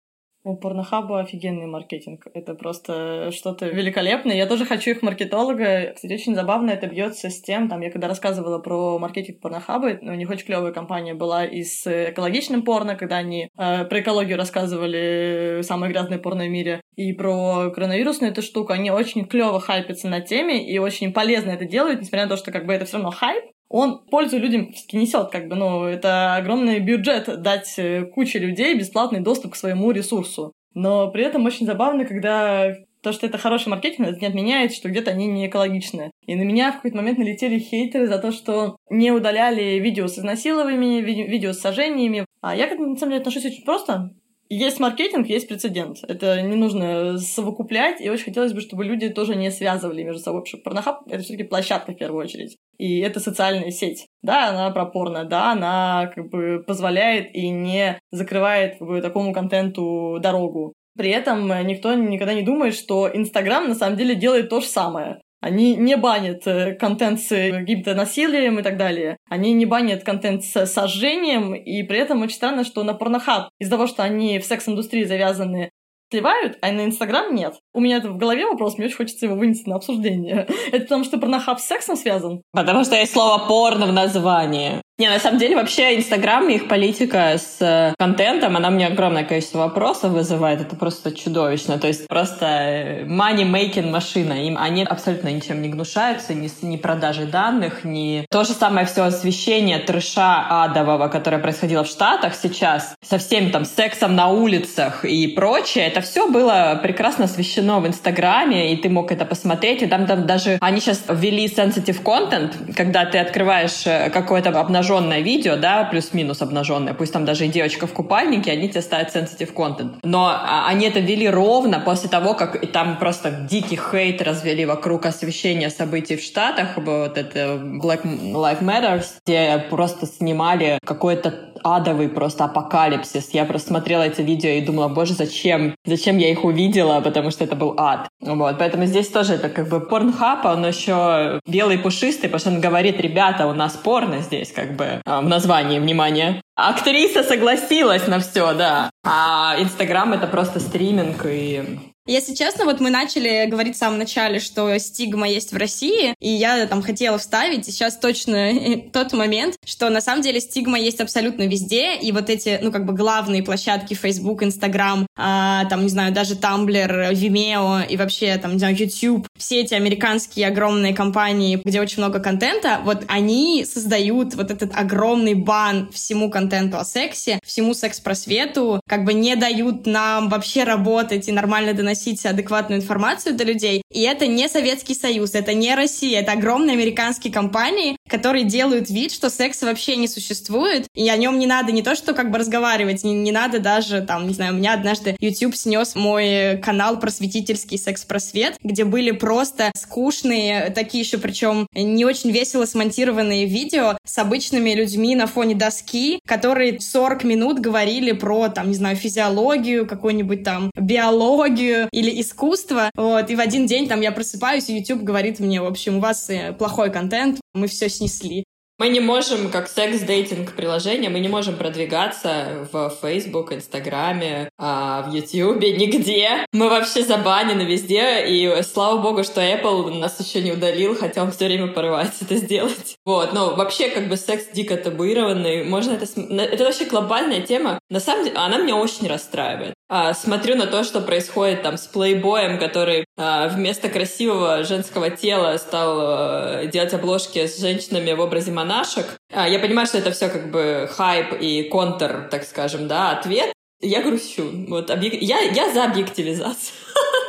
У Порнохаба офигенный маркетинг. Это просто что-то великолепное. Я тоже хочу их маркетолога. Кстати, очень забавно это бьется с тем, там, я когда рассказывала про маркетинг Порнохаба, у них очень клевая компания была и с экологичным порно, когда они э, про экологию рассказывали самое грязное порно в мире, и про коронавирусную эту штуку. Они очень клево хайпятся на теме и очень полезно это делают, несмотря на то, что как бы это все равно хайп, он пользу людям несет, как бы, ну, это огромный бюджет дать э, куче людей бесплатный доступ к своему ресурсу. Но при этом очень забавно, когда то, что это хороший маркетинг, это не отменяет, что где-то они не экологичны. И на меня в какой-то момент налетели хейтеры за то, что не удаляли видео с изнасилованиями, видео с сожжениями. А я, на самом деле, отношусь очень просто. Есть маркетинг, есть прецедент. Это не нужно совокуплять, и очень хотелось бы, чтобы люди тоже не связывали между собой, потому что порнохаб — это все таки площадка в первую очередь. И это социальная сеть. Да, она пропорна, да, она как бы позволяет и не закрывает как бы, такому контенту дорогу. При этом никто никогда не думает, что Инстаграм на самом деле делает то же самое. Они не банят э, контент с каким-то насилием и так далее. Они не банят контент с сожжением, и при этом очень странно, что на порнохаб из-за того, что они в секс-индустрии завязаны, сливают, а на Инстаграм нет. У меня это в голове вопрос, мне очень хочется его вынести на обсуждение. (laughs) Это потому, что порнохаб с сексом связан? Потому что есть слово «порно» в названии. Не, на самом деле вообще Инстаграм и их политика с э, контентом, она мне огромное количество вопросов вызывает. Это просто чудовищно. То есть просто э, money-making машина. Им они абсолютно ничем не гнушаются, ни, ни продажей данных, ни... То же самое все освещение трэша адового, которое происходило в Штатах сейчас, со всем там сексом на улицах и прочее, это все было прекрасно освещено в Инстаграме, и ты мог это посмотреть. И там, там даже они сейчас ввели sensitive content, когда ты открываешь э, какое-то обнаженное видео, да, плюс-минус обнаженное, пусть там даже и девочка в купальнике, они тебе ставят sensitive content. Но а, они это вели ровно после того, как и там просто дикий хейт развели вокруг освещения событий в Штатах, вот это Black Lives Matter, где просто снимали какой-то адовый просто апокалипсис. Я просто смотрела эти видео и думала, боже, зачем? Зачем я их увидела? Потому что это был ад. Вот, поэтому здесь тоже это как бы порнхаб, он еще белый пушистый, потому что он говорит, ребята, у нас порно здесь, как бы, а, в названии, внимание. Актриса согласилась на все, да. А Инстаграм — это просто стриминг, и если честно, вот мы начали говорить в самом начале, что стигма есть в России, и я там хотела вставить, и сейчас точно тот момент, что на самом деле стигма есть абсолютно везде, и вот эти, ну, как бы главные площадки Facebook, Instagram, а, там, не знаю, даже Tumblr, Vimeo и вообще, там, не знаю, YouTube, все эти американские огромные компании, где очень много контента, вот они создают вот этот огромный бан всему контенту о сексе, всему секс-просвету, как бы не дают нам вообще работать и нормально доносить доносить адекватную информацию до людей. И это не Советский Союз, это не Россия, это огромные американские компании, которые делают вид, что секса вообще не существует, и о нем не надо не то, что как бы разговаривать, не, не надо даже, там, не знаю, у меня однажды YouTube снес мой канал просветительский секс-просвет, где были просто скучные, такие еще причем не очень весело смонтированные видео с обычными людьми на фоне доски, которые 40 минут говорили про, там, не знаю, физиологию, какую-нибудь там биологию, или искусство. Вот, и в один день там я просыпаюсь, и YouTube говорит мне, в общем, у вас э, плохой контент, мы все снесли. Мы не можем, как секс-дейтинг приложение, мы не можем продвигаться в Facebook, Инстаграме, в Ютьюбе, нигде. Мы вообще забанены везде, и слава богу, что Apple нас еще не удалил, хотя он все время порывается это сделать. Вот, но вообще как бы секс дико табуированный. Можно это... Это вообще глобальная тема. На самом деле, она меня очень расстраивает. А, смотрю на то, что происходит там с плейбоем, который а, вместо красивого женского тела стал а, делать обложки с женщинами в образе монашек. А, я понимаю, что это все как бы хайп и контр, так скажем, да, ответ. Я грущу. Вот, объек... я, я за объективизацию. (laughs)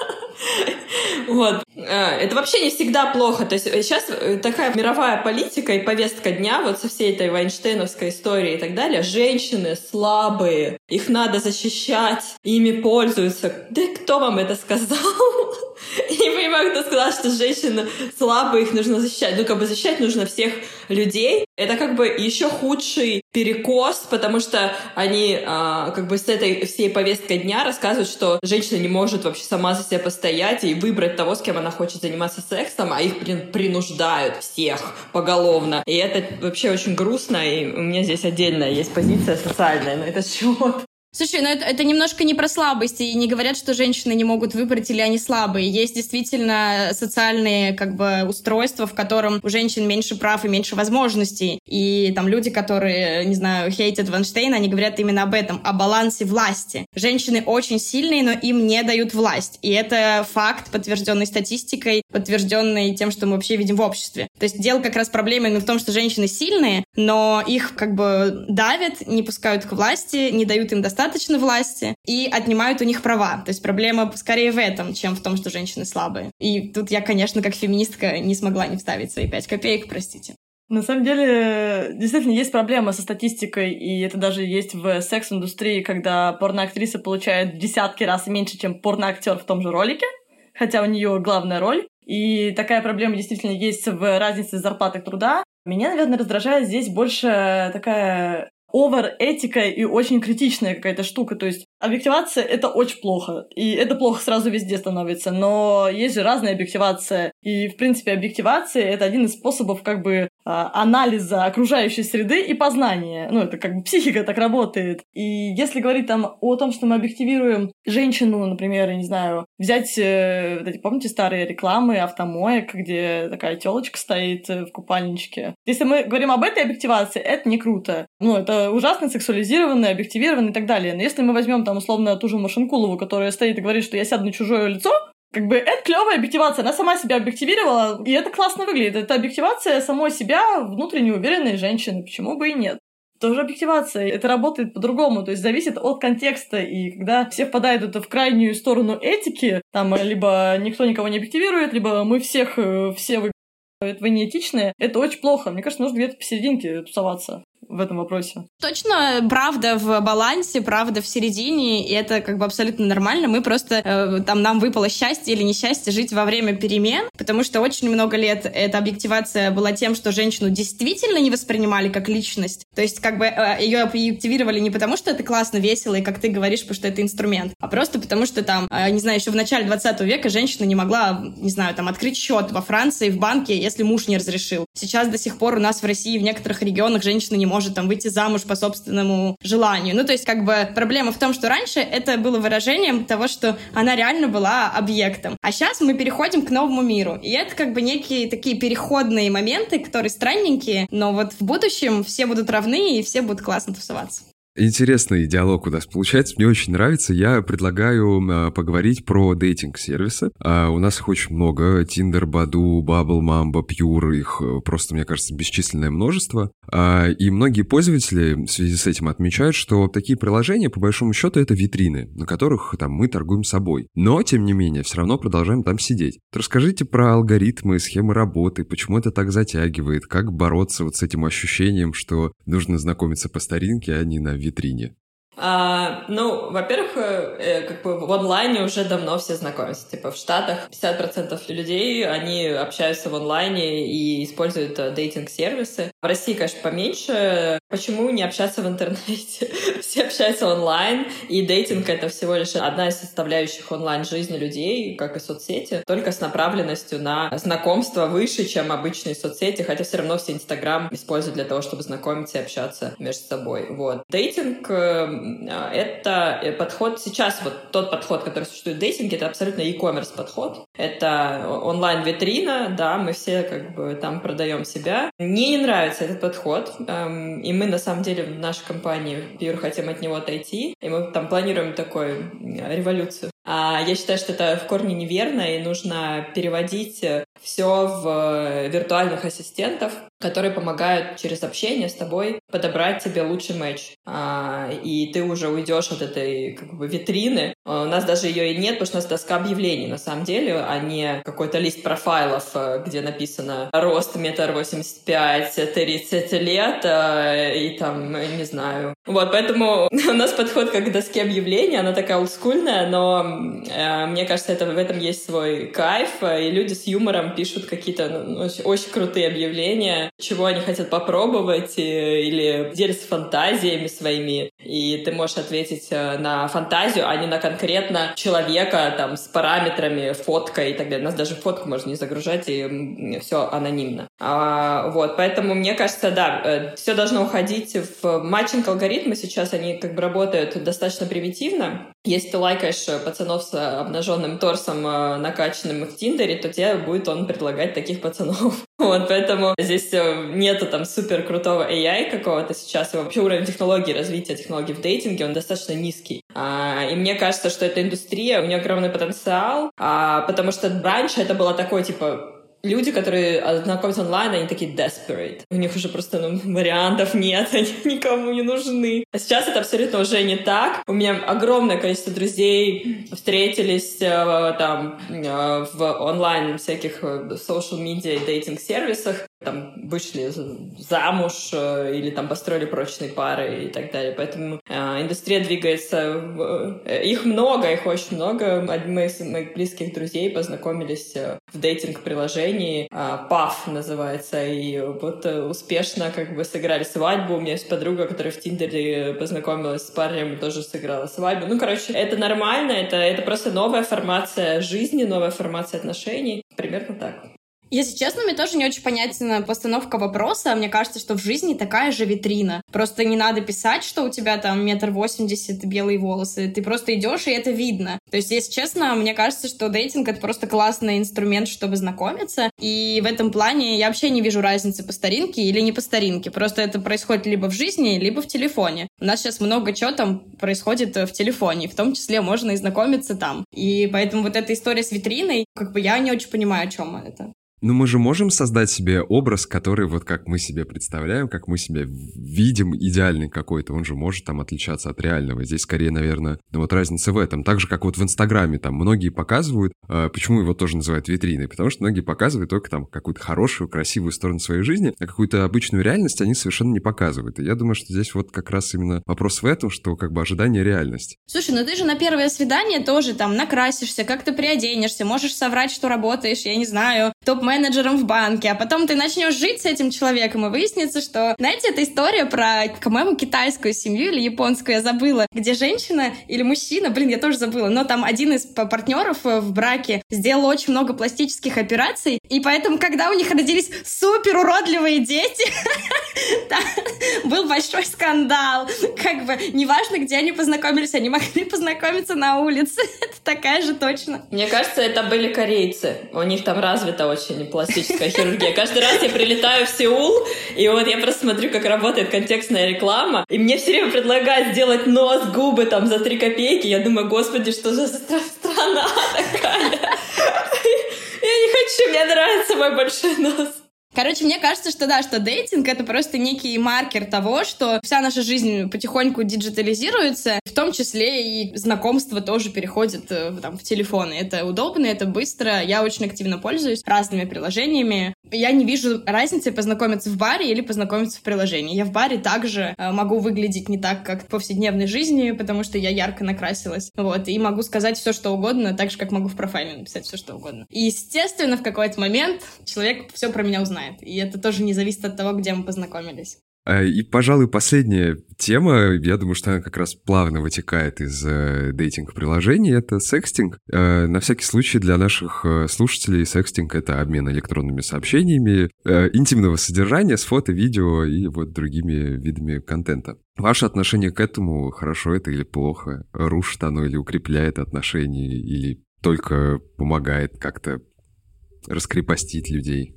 Вот. Э, это вообще не всегда плохо. То есть сейчас э, такая мировая политика и повестка дня вот со всей этой Вайнштейновской историей и так далее. Женщины слабые, их надо защищать, ими пользуются. Да кто вам это сказал? (laughs) Я не понимаю, кто сказал, что женщины слабые, их нужно защищать. Ну, как бы защищать нужно всех людей. Это как бы еще худший перекос, потому что они а, как бы с этой всей повесткой дня рассказывают, что женщина не может вообще сама за себя постоять и выбрать того, с кем она хочет заниматься сексом, а их, блин, принуждают всех поголовно. И это вообще очень грустно, и у меня здесь отдельная есть позиция социальная на этот (laughs) счет. Слушай, ну это, это немножко не про слабости, и не говорят, что женщины не могут выбрать или они слабые. Есть действительно социальные как бы устройства, в котором у женщин меньше прав и меньше возможностей. И там люди, которые, не знаю, хейтят Ванштейна, они говорят именно об этом, о балансе власти. Женщины очень сильные, но им не дают власть. И это факт, подтвержденный статистикой, подтвержденный тем, что мы вообще видим в обществе. То есть дело как раз проблемы именно в том, что женщины сильные, но их как бы давят, не пускают к власти, не дают им достаточно достаточно власти и отнимают у них права. То есть проблема скорее в этом, чем в том, что женщины слабые. И тут я, конечно, как феминистка не смогла не вставить свои пять копеек, простите. На самом деле, действительно, есть проблема со статистикой, и это даже есть в секс-индустрии, когда порноактриса получает в десятки раз меньше, чем порноактер в том же ролике, хотя у нее главная роль. И такая проблема действительно есть в разнице зарплаты труда. Меня, наверное, раздражает здесь больше такая овер-этика и очень критичная какая-то штука. То есть объективация — это очень плохо. И это плохо сразу везде становится. Но есть же разная объективация. И, в принципе, объективация — это один из способов как бы а, анализа окружающей среды и познания. Ну, это как бы психика так работает. И если говорить там о том, что мы объективируем женщину, например, я не знаю, взять, э, вот эти, помните, старые рекламы автомоек, где такая телочка стоит э, в купальничке. Если мы говорим об этой объективации, это не круто. Ну, это ужасно сексуализированный, объективированный и так далее. Но если мы возьмем там условно ту же Машинкулову, которая стоит и говорит, что я сяду на чужое лицо, как бы это клевая объективация, она сама себя объективировала, и это классно выглядит. Это объективация самой себя, внутренне уверенной женщины, почему бы и нет. Тоже объективация. Это работает по-другому, то есть зависит от контекста. И когда все впадают это в крайнюю сторону этики, там либо никто никого не объективирует, либо мы всех, э, все вы вы неэтичные, это очень плохо. Мне кажется, нужно где-то посерединке тусоваться в этом вопросе. Точно, правда в балансе, правда в середине, и это как бы абсолютно нормально. Мы просто, э, там, нам выпало счастье или несчастье жить во время перемен, потому что очень много лет эта объективация была тем, что женщину действительно не воспринимали как личность. То есть как бы э, ее объективировали не потому, что это классно, весело, и как ты говоришь, потому что это инструмент, а просто потому, что там, э, не знаю, еще в начале 20 века женщина не могла, не знаю, там, открыть счет во Франции в банке, если муж не разрешил. Сейчас до сих пор у нас в России в некоторых регионах женщина не может там выйти замуж по собственному желанию. Ну, то есть, как бы, проблема в том, что раньше это было выражением того, что она реально была объектом. А сейчас мы переходим к новому миру. И это как бы некие такие переходные моменты, которые странненькие, но вот в будущем все будут равны и все будут классно тусоваться. Интересный диалог у нас получается, мне очень нравится. Я предлагаю э, поговорить про дейтинг-сервисы. А у нас их очень много. Tinder, Badoo, Bubble, Mamba, Pure, их э, просто, мне кажется, бесчисленное множество. А, и многие пользователи в связи с этим отмечают, что такие приложения, по большому счету, это витрины, на которых там мы торгуем собой. Но, тем не менее, все равно продолжаем там сидеть. Расскажите про алгоритмы, схемы работы, почему это так затягивает, как бороться вот с этим ощущением, что нужно знакомиться по старинке, а не на витрине. А, ну, во-первых, э, э, как бы в онлайне уже давно все знакомятся. Типа в Штатах 50% людей, они общаются в онлайне и используют э, дейтинг-сервисы. В России, конечно, поменьше. Почему не общаться в интернете? (laughs) все общаются онлайн, и дейтинг — это всего лишь одна из составляющих онлайн-жизни людей, как и соцсети, только с направленностью на знакомство выше, чем обычные соцсети, хотя все равно все Инстаграм используют для того, чтобы знакомиться и общаться между собой. Вот. Дейтинг это э, подход сейчас, вот тот подход, который существует в дейтинге, это абсолютно e-commerce подход. Это онлайн-витрина, да, мы все как бы там продаем себя. Мне не нравится этот подход, эм, и мы на самом деле в нашей компании Pure хотим от него отойти, и мы там планируем такую революцию. А я считаю, что это в корне неверно, и нужно переводить все в э, виртуальных ассистентов, которые помогают через общение с тобой подобрать тебе лучший матч. А, и ты уже уйдешь от этой как бы витрины. А, у нас даже ее и нет, потому что у нас доска объявлений на самом деле, а не какой-то лист профайлов, э, где написано рост метр восемьдесят пять, тридцать лет э, и там, не знаю. Вот, поэтому (laughs) у нас подход как к доске объявлений, она такая олдскульная, но мне кажется, это, в этом есть свой кайф, и люди с юмором пишут какие-то ну, очень, очень крутые объявления, чего они хотят попробовать, или делятся фантазиями своими, и ты можешь ответить э, на фантазию, а не на конкретно человека там с параметрами, фоткой и так далее. У нас даже фотку можно не загружать, и все анонимно. А, вот, поэтому мне кажется, да, э, все должно уходить в матчинг алгоритмы сейчас, они как бы работают достаточно примитивно. Если ты лайкаешь пацанов с обнаженным торсом, э, накачанным в Тиндере, то тебе будет он предлагать таких пацанов. (laughs) Вот, поэтому здесь нету там супер крутого AI какого-то сейчас, и вообще уровень технологий, развития технологий в дейтинге, он достаточно низкий. А, и мне кажется, что эта индустрия, у нее огромный потенциал, а, потому что раньше это было такое, типа, люди, которые знакомятся онлайн, они такие desperate. У них уже просто ну, (laughs) вариантов нет, (laughs) они никому не нужны. А сейчас это абсолютно уже не так. У меня огромное количество друзей встретились э, там э, в онлайн всяких э, social media и дейтинг сервисах там вышли замуж э, или там построили прочные пары и так далее. Поэтому э, индустрия двигается. В... Э, их много, их очень много. Мы из моих близких друзей познакомились э, в дейтинг-приложении. PAF называется. И вот успешно как бы сыграли свадьбу. У меня есть подруга, которая в Тиндере познакомилась с парнем и тоже сыграла свадьбу. Ну, короче, это нормально. Это, это просто новая формация жизни, новая формация отношений. Примерно так. Если честно, мне тоже не очень понятна постановка вопроса. Мне кажется, что в жизни такая же витрина. Просто не надо писать, что у тебя там метр восемьдесят белые волосы. Ты просто идешь, и это видно. То есть, если честно, мне кажется, что дейтинг — это просто классный инструмент, чтобы знакомиться. И в этом плане я вообще не вижу разницы по старинке или не по старинке. Просто это происходит либо в жизни, либо в телефоне. У нас сейчас много чего там происходит в телефоне, в том числе можно и знакомиться там. И поэтому вот эта история с витриной, как бы я не очень понимаю, о чем это. Но мы же можем создать себе образ, который вот как мы себе представляем, как мы себе видим идеальный какой-то. Он же может там отличаться от реального. Здесь скорее, наверное, ну, вот разница в этом. Так же, как вот в Инстаграме там многие показывают, э, почему его тоже называют витриной? Потому что многие показывают только там какую-то хорошую, красивую сторону своей жизни, а какую-то обычную реальность они совершенно не показывают. И я думаю, что здесь вот как раз именно вопрос в этом, что как бы ожидание реальность. Слушай, ну ты же на первое свидание тоже там накрасишься, как-то приоденешься, можешь соврать, что работаешь, я не знаю, топ менеджером в банке, а потом ты начнешь жить с этим человеком, и выяснится, что, знаете, это история про, по-моему, китайскую семью или японскую, я забыла, где женщина или мужчина, блин, я тоже забыла, но там один из партнеров э, в браке сделал очень много пластических операций, и поэтому, когда у них родились супер уродливые дети, (laughs) был большой скандал. Как бы, неважно, где они познакомились, они могли познакомиться на улице. (laughs) Это такая же точно. Мне кажется, это были корейцы. У них там развита очень пластическая хирургия. Каждый раз я прилетаю в Сеул, и вот я просто смотрю, как работает контекстная реклама, и мне все время предлагают сделать нос, губы там за три копейки. Я думаю, господи, что за страна такая? (laughs) Я не хочу, мне нравится мой большой нос. Короче, мне кажется, что да, что дейтинг — это просто некий маркер того, что вся наша жизнь потихоньку диджитализируется, в том числе и знакомство тоже переходит э, там, в телефоны. Это удобно, это быстро. Я очень активно пользуюсь разными приложениями. Я не вижу разницы познакомиться в баре или познакомиться в приложении. Я в баре также э, могу выглядеть не так, как в повседневной жизни, потому что я ярко накрасилась. Вот, и могу сказать все, что угодно, так же, как могу в профайле написать все, что угодно. И, естественно, в какой-то момент человек все про меня узнает. И это тоже не зависит от того, где мы познакомились. А, и, пожалуй, последняя тема, я думаю, что она как раз плавно вытекает из э, дейтинг-приложений, это секстинг. Э, на всякий случай для наших э, слушателей секстинг — это обмен электронными сообщениями, интимного содержания с фото, видео и вот другими видами контента. Ваше отношение к этому, хорошо это или плохо? Рушит оно или укрепляет отношения, или только помогает как-то раскрепостить людей?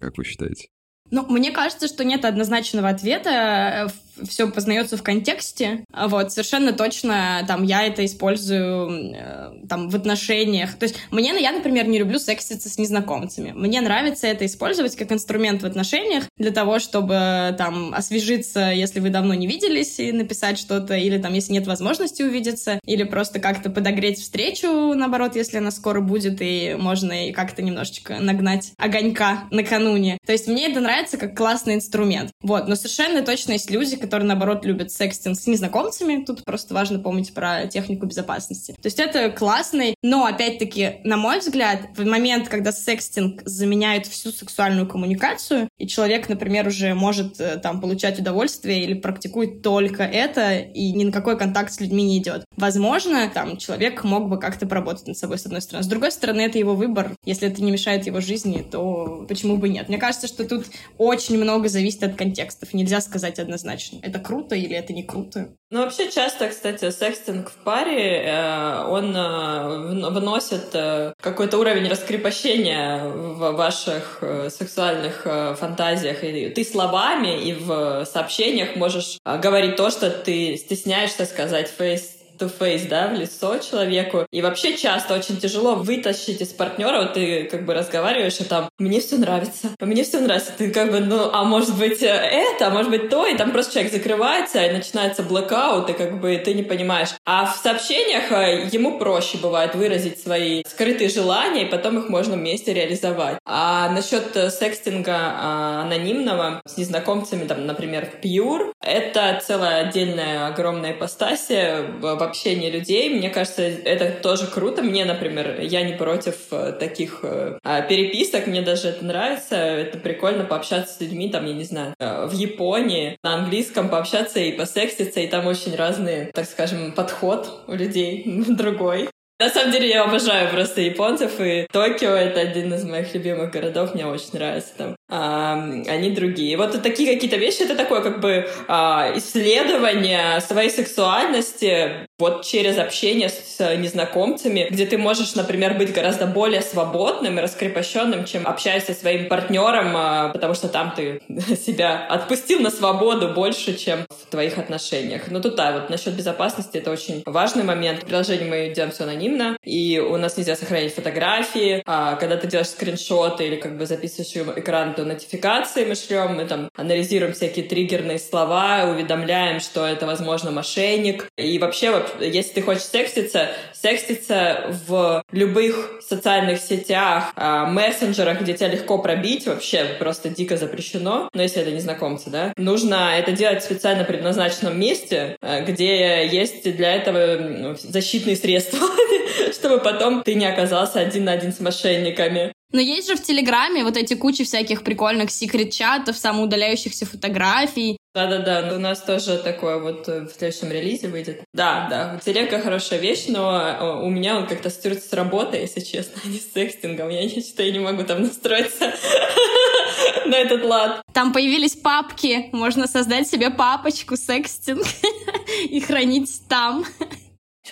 Как вы считаете? Ну, мне кажется, что нет однозначного ответа. Все познается в контексте. Вот, совершенно точно, там, я это использую э, там, в отношениях. То есть, мне, я, например, не люблю секситься с незнакомцами. Мне нравится это использовать как инструмент в отношениях для того, чтобы, там, освежиться, если вы давно не виделись, и написать что-то, или, там, если нет возможности увидеться, или просто как-то подогреть встречу, наоборот, если она скоро будет, и можно и как-то немножечко нагнать огонька накануне. То есть, мне это нравится как классный инструмент. Вот, но совершенно точно есть люди, которые, наоборот, любят секстинг с незнакомцами. Тут просто важно помнить про технику безопасности. То есть это классный, но, опять-таки, на мой взгляд, в момент, когда секстинг заменяет всю сексуальную коммуникацию, и человек, например, уже может э, там получать удовольствие или практикует только это, и ни на какой контакт с людьми не идет. Возможно, там человек мог бы как-то поработать над собой, с одной стороны. С другой стороны, это его выбор. Если это не мешает его жизни, то почему бы нет? Мне кажется, что тут очень много зависит от контекстов. Нельзя сказать однозначно, это круто или это не круто. Ну, вообще часто, кстати, секстинг в паре, э, он э, вносит э, какой-то уровень раскрепощения в ваших сексуальных фантазиях. И ты словами и в сообщениях можешь говорить то, что ты стесняешься сказать face to face, да, в лицо человеку. И вообще часто очень тяжело вытащить из партнера, вот ты как бы разговариваешь, и там, мне все нравится, мне все нравится. Ты как бы, ну, а может быть это, а может быть то, и там просто человек закрывается, и начинается блокаут, и как бы ты не понимаешь. А в сообщениях э, ему проще бывает выразить свои скрытые желания, и потом их можно вместе реализовать. А насчет э, секстинга а, анонимного с незнакомцами, там, например, в Pure, это целая отдельная огромная ипостасия общении людей. Мне кажется, это тоже круто. Мне, например, я не против э, таких э, а, переписок, мне даже это нравится. Это прикольно пообщаться с людьми, там, я не знаю, э, в Японии, на английском пообщаться и посекситься, и там очень разные, так скажем, подход у людей (laughs) другой. На самом деле я обожаю просто японцев, и Токио — это один из моих любимых городов, мне очень нравится там. А, они другие. Вот такие какие-то вещи, это такое как бы а, исследование своей сексуальности вот через общение с незнакомцами, где ты можешь, например, быть гораздо более свободным и раскрепощенным, чем общаясь со своим партнером, а, потому что там ты (laughs) себя отпустил на свободу больше, чем в твоих отношениях. Но тут, да, вот насчет безопасности это очень важный момент. В приложении мы делаем все анонимно, и у нас нельзя сохранить фотографии. А когда ты делаешь скриншоты или как бы записываешь экран, то нотификации мы шлем, мы там анализируем всякие триггерные слова, уведомляем, что это, возможно, мошенник. И вообще, если ты хочешь секститься, секститься в любых социальных сетях, а, мессенджерах, где тебя легко пробить, вообще просто дико запрещено. Но если это незнакомцы, да, нужно это делать в специально предназначенном месте, а, где есть для этого защитные средства, (laughs) чтобы потом ты не оказался один на один с мошенниками. Но есть же в Телеграме вот эти кучи всяких прикольных секрет-чатов, самоудаляющихся фотографий. Да-да-да, у нас тоже такое вот э, в следующем релизе выйдет. Да, да, телега хорошая вещь, но э, у меня он как-то ассоциируется с работой, если честно, (laughs) а не с секстингом. Я что я не могу там настроиться (laughs) на этот лад. Там появились папки, можно создать себе папочку секстинг (laughs) и хранить там.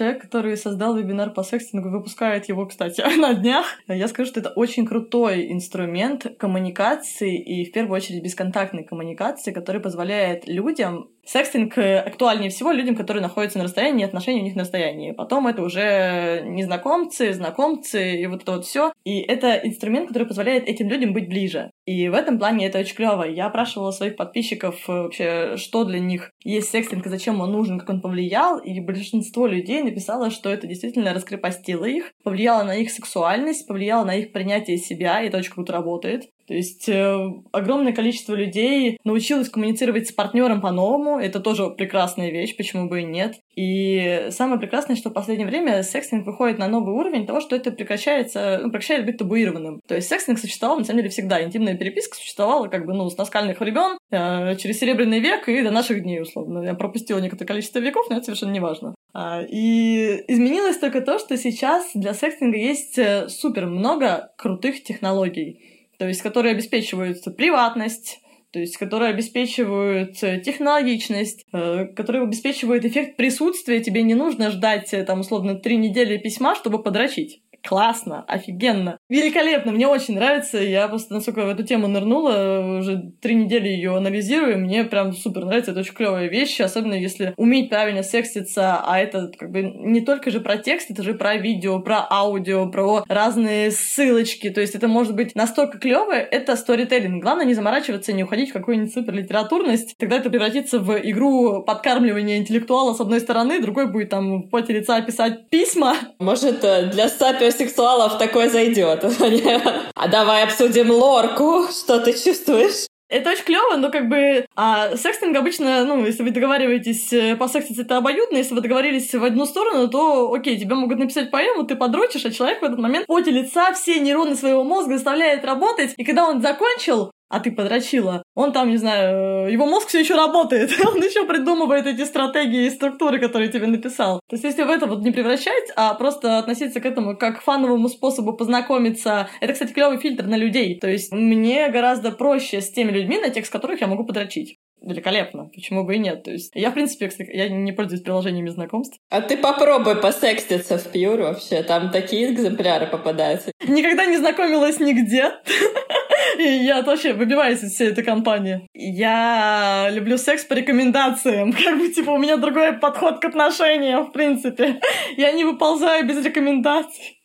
Человек, который создал вебинар по секстингу, выпускает его, кстати, (laughs) на днях. Я скажу, что это очень крутой инструмент коммуникации и, в первую очередь, бесконтактной коммуникации, который позволяет людям Секстинг э, актуальнее всего людям, которые находятся на расстоянии, отношения у них на расстоянии. Потом это уже незнакомцы, знакомцы и вот это вот все. И это инструмент, который позволяет этим людям быть ближе. И в этом плане это очень клево. Я опрашивала своих подписчиков э, вообще, что для них есть секстинг и зачем он нужен, как он повлиял. И большинство людей написало, что это действительно раскрепостило их, повлияло на их сексуальность, повлияло на их принятие себя, и это очень круто работает. То есть э, огромное количество людей научилось коммуницировать с партнером по-новому. Это тоже прекрасная вещь, почему бы и нет. И самое прекрасное, что в последнее время секстинг выходит на новый уровень того, что это прекращается, ну, прекращает быть табуированным. То есть секстинг существовал, на самом деле, всегда. Интимная переписка существовала как бы, ну, с наскальных времен, э, через Серебряный век и до наших дней, условно. Я пропустила некоторое количество веков, но это совершенно не важно. А, и изменилось только то, что сейчас для секстинга есть э, супер много крутых технологий то есть которые обеспечивают приватность, то есть которые обеспечивают э, технологичность, э, которые обеспечивают эффект присутствия. Тебе не нужно ждать, э, там, условно, три недели письма, чтобы подрочить классно, офигенно, великолепно, мне очень нравится. Я просто, насколько в эту тему нырнула, уже три недели ее анализирую, мне прям супер нравится, это очень клевая вещь, особенно если уметь правильно секситься, а это как бы не только же про текст, это же про видео, про аудио, про разные ссылочки, то есть это может быть настолько клевое, это сторителлинг. Главное не заморачиваться, не уходить в какую-нибудь супер литературность, тогда это превратится в игру подкармливания интеллектуала с одной стороны, другой будет там в поте лица писать письма. Может, э, для сапио гетеросексуалов такое зайдет. (laughs) А давай обсудим лорку. Что ты чувствуешь? Это очень клево, но как бы а секстинг обычно, ну, если вы договариваетесь э, по посекситься, это обоюдно, если вы договорились в одну сторону, то окей, тебе могут написать поэму, ты подрочишь, а человек в этот момент поте лица все нейроны своего мозга заставляет работать, и когда он закончил, а ты подрочила. Он там, не знаю, его мозг все еще работает, (laughs) он еще придумывает эти стратегии и структуры, которые тебе написал. То есть, если в это вот не превращать, а просто относиться к этому как к фановому способу познакомиться, это, кстати, клевый фильтр на людей. То есть, мне гораздо проще с теми людьми, на текст которых я могу подрочить великолепно. Почему бы и нет? То есть я, в принципе, кстати, я не пользуюсь приложениями знакомств. А ты попробуй посекститься в Пьюр вообще. Там такие экземпляры попадаются. Никогда не знакомилась нигде. И я вообще выбиваюсь из всей этой компании. Я люблю секс по рекомендациям. (laughs) Как бы, типа, у меня другой подход к отношениям, в принципе. Я не выползаю без рекомендаций.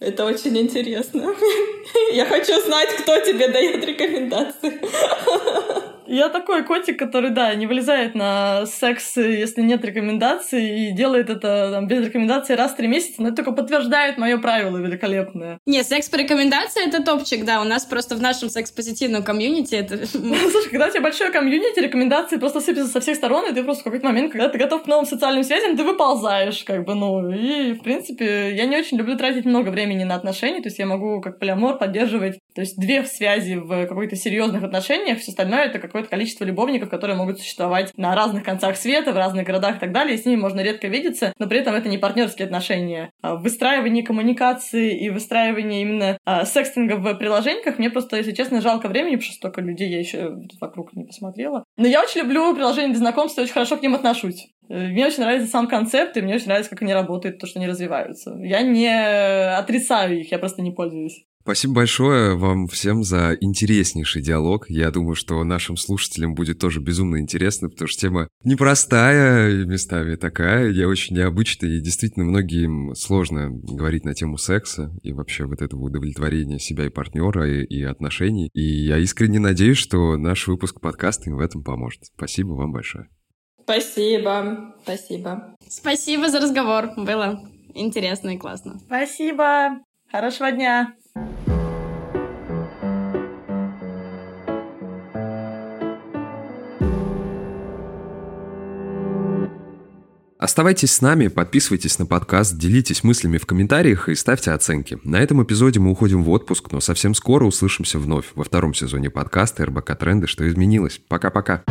Это очень интересно. (laughs) Я хочу знать, кто тебе дает рекомендации. (laughs) Я такой котик, который, да, не вылезает на секс, если нет рекомендаций, и делает это там, без рекомендаций раз в три месяца, но это только подтверждает мое правило великолепное. Не, секс по рекомендации — это топчик, да, у нас просто в нашем секс-позитивном комьюнити это... (laughs) Слушай, когда у тебя большое комьюнити, рекомендации просто сыпятся со всех сторон, и ты просто в какой-то момент, когда ты готов к новым социальным связям, ты выползаешь, как бы, ну, и, в принципе, я не очень люблю тратить много времени на отношения, то есть я могу, как полиамор, поддерживать, то есть две связи в каких-то серьезных отношениях, все остальное — это какое-то количество любовников, которые могут существовать на разных концах света, в разных городах и так далее, и с ними можно редко видеться, но при этом это не партнерские отношения. А в выстраивании коммуникации и выстраивании именно а, секстинга в приложениях мне просто, если честно, жалко времени, потому что столько людей я еще вокруг не посмотрела. Но я очень люблю приложения для знакомства, очень хорошо к ним отношусь. Мне очень нравится сам концепт, и мне очень нравится, как они работают, то, что они развиваются. Я не отрицаю их, я просто не пользуюсь. Спасибо большое вам всем за интереснейший диалог. Я думаю, что нашим слушателям будет тоже безумно интересно, потому что тема непростая местами такая, я очень необычная, и действительно многим сложно говорить на тему секса и вообще вот этого удовлетворения себя и партнера, и, и отношений. И я искренне надеюсь, что наш выпуск подкаста им в этом поможет. Спасибо вам большое. Спасибо, спасибо. Спасибо за разговор, было интересно и классно. Спасибо, хорошего дня. Оставайтесь с нами, подписывайтесь на подкаст, делитесь мыслями в комментариях и ставьте оценки. На этом эпизоде мы уходим в отпуск, но совсем скоро услышимся вновь во втором сезоне подкаста РБК Тренды. Что изменилось? Пока-пока.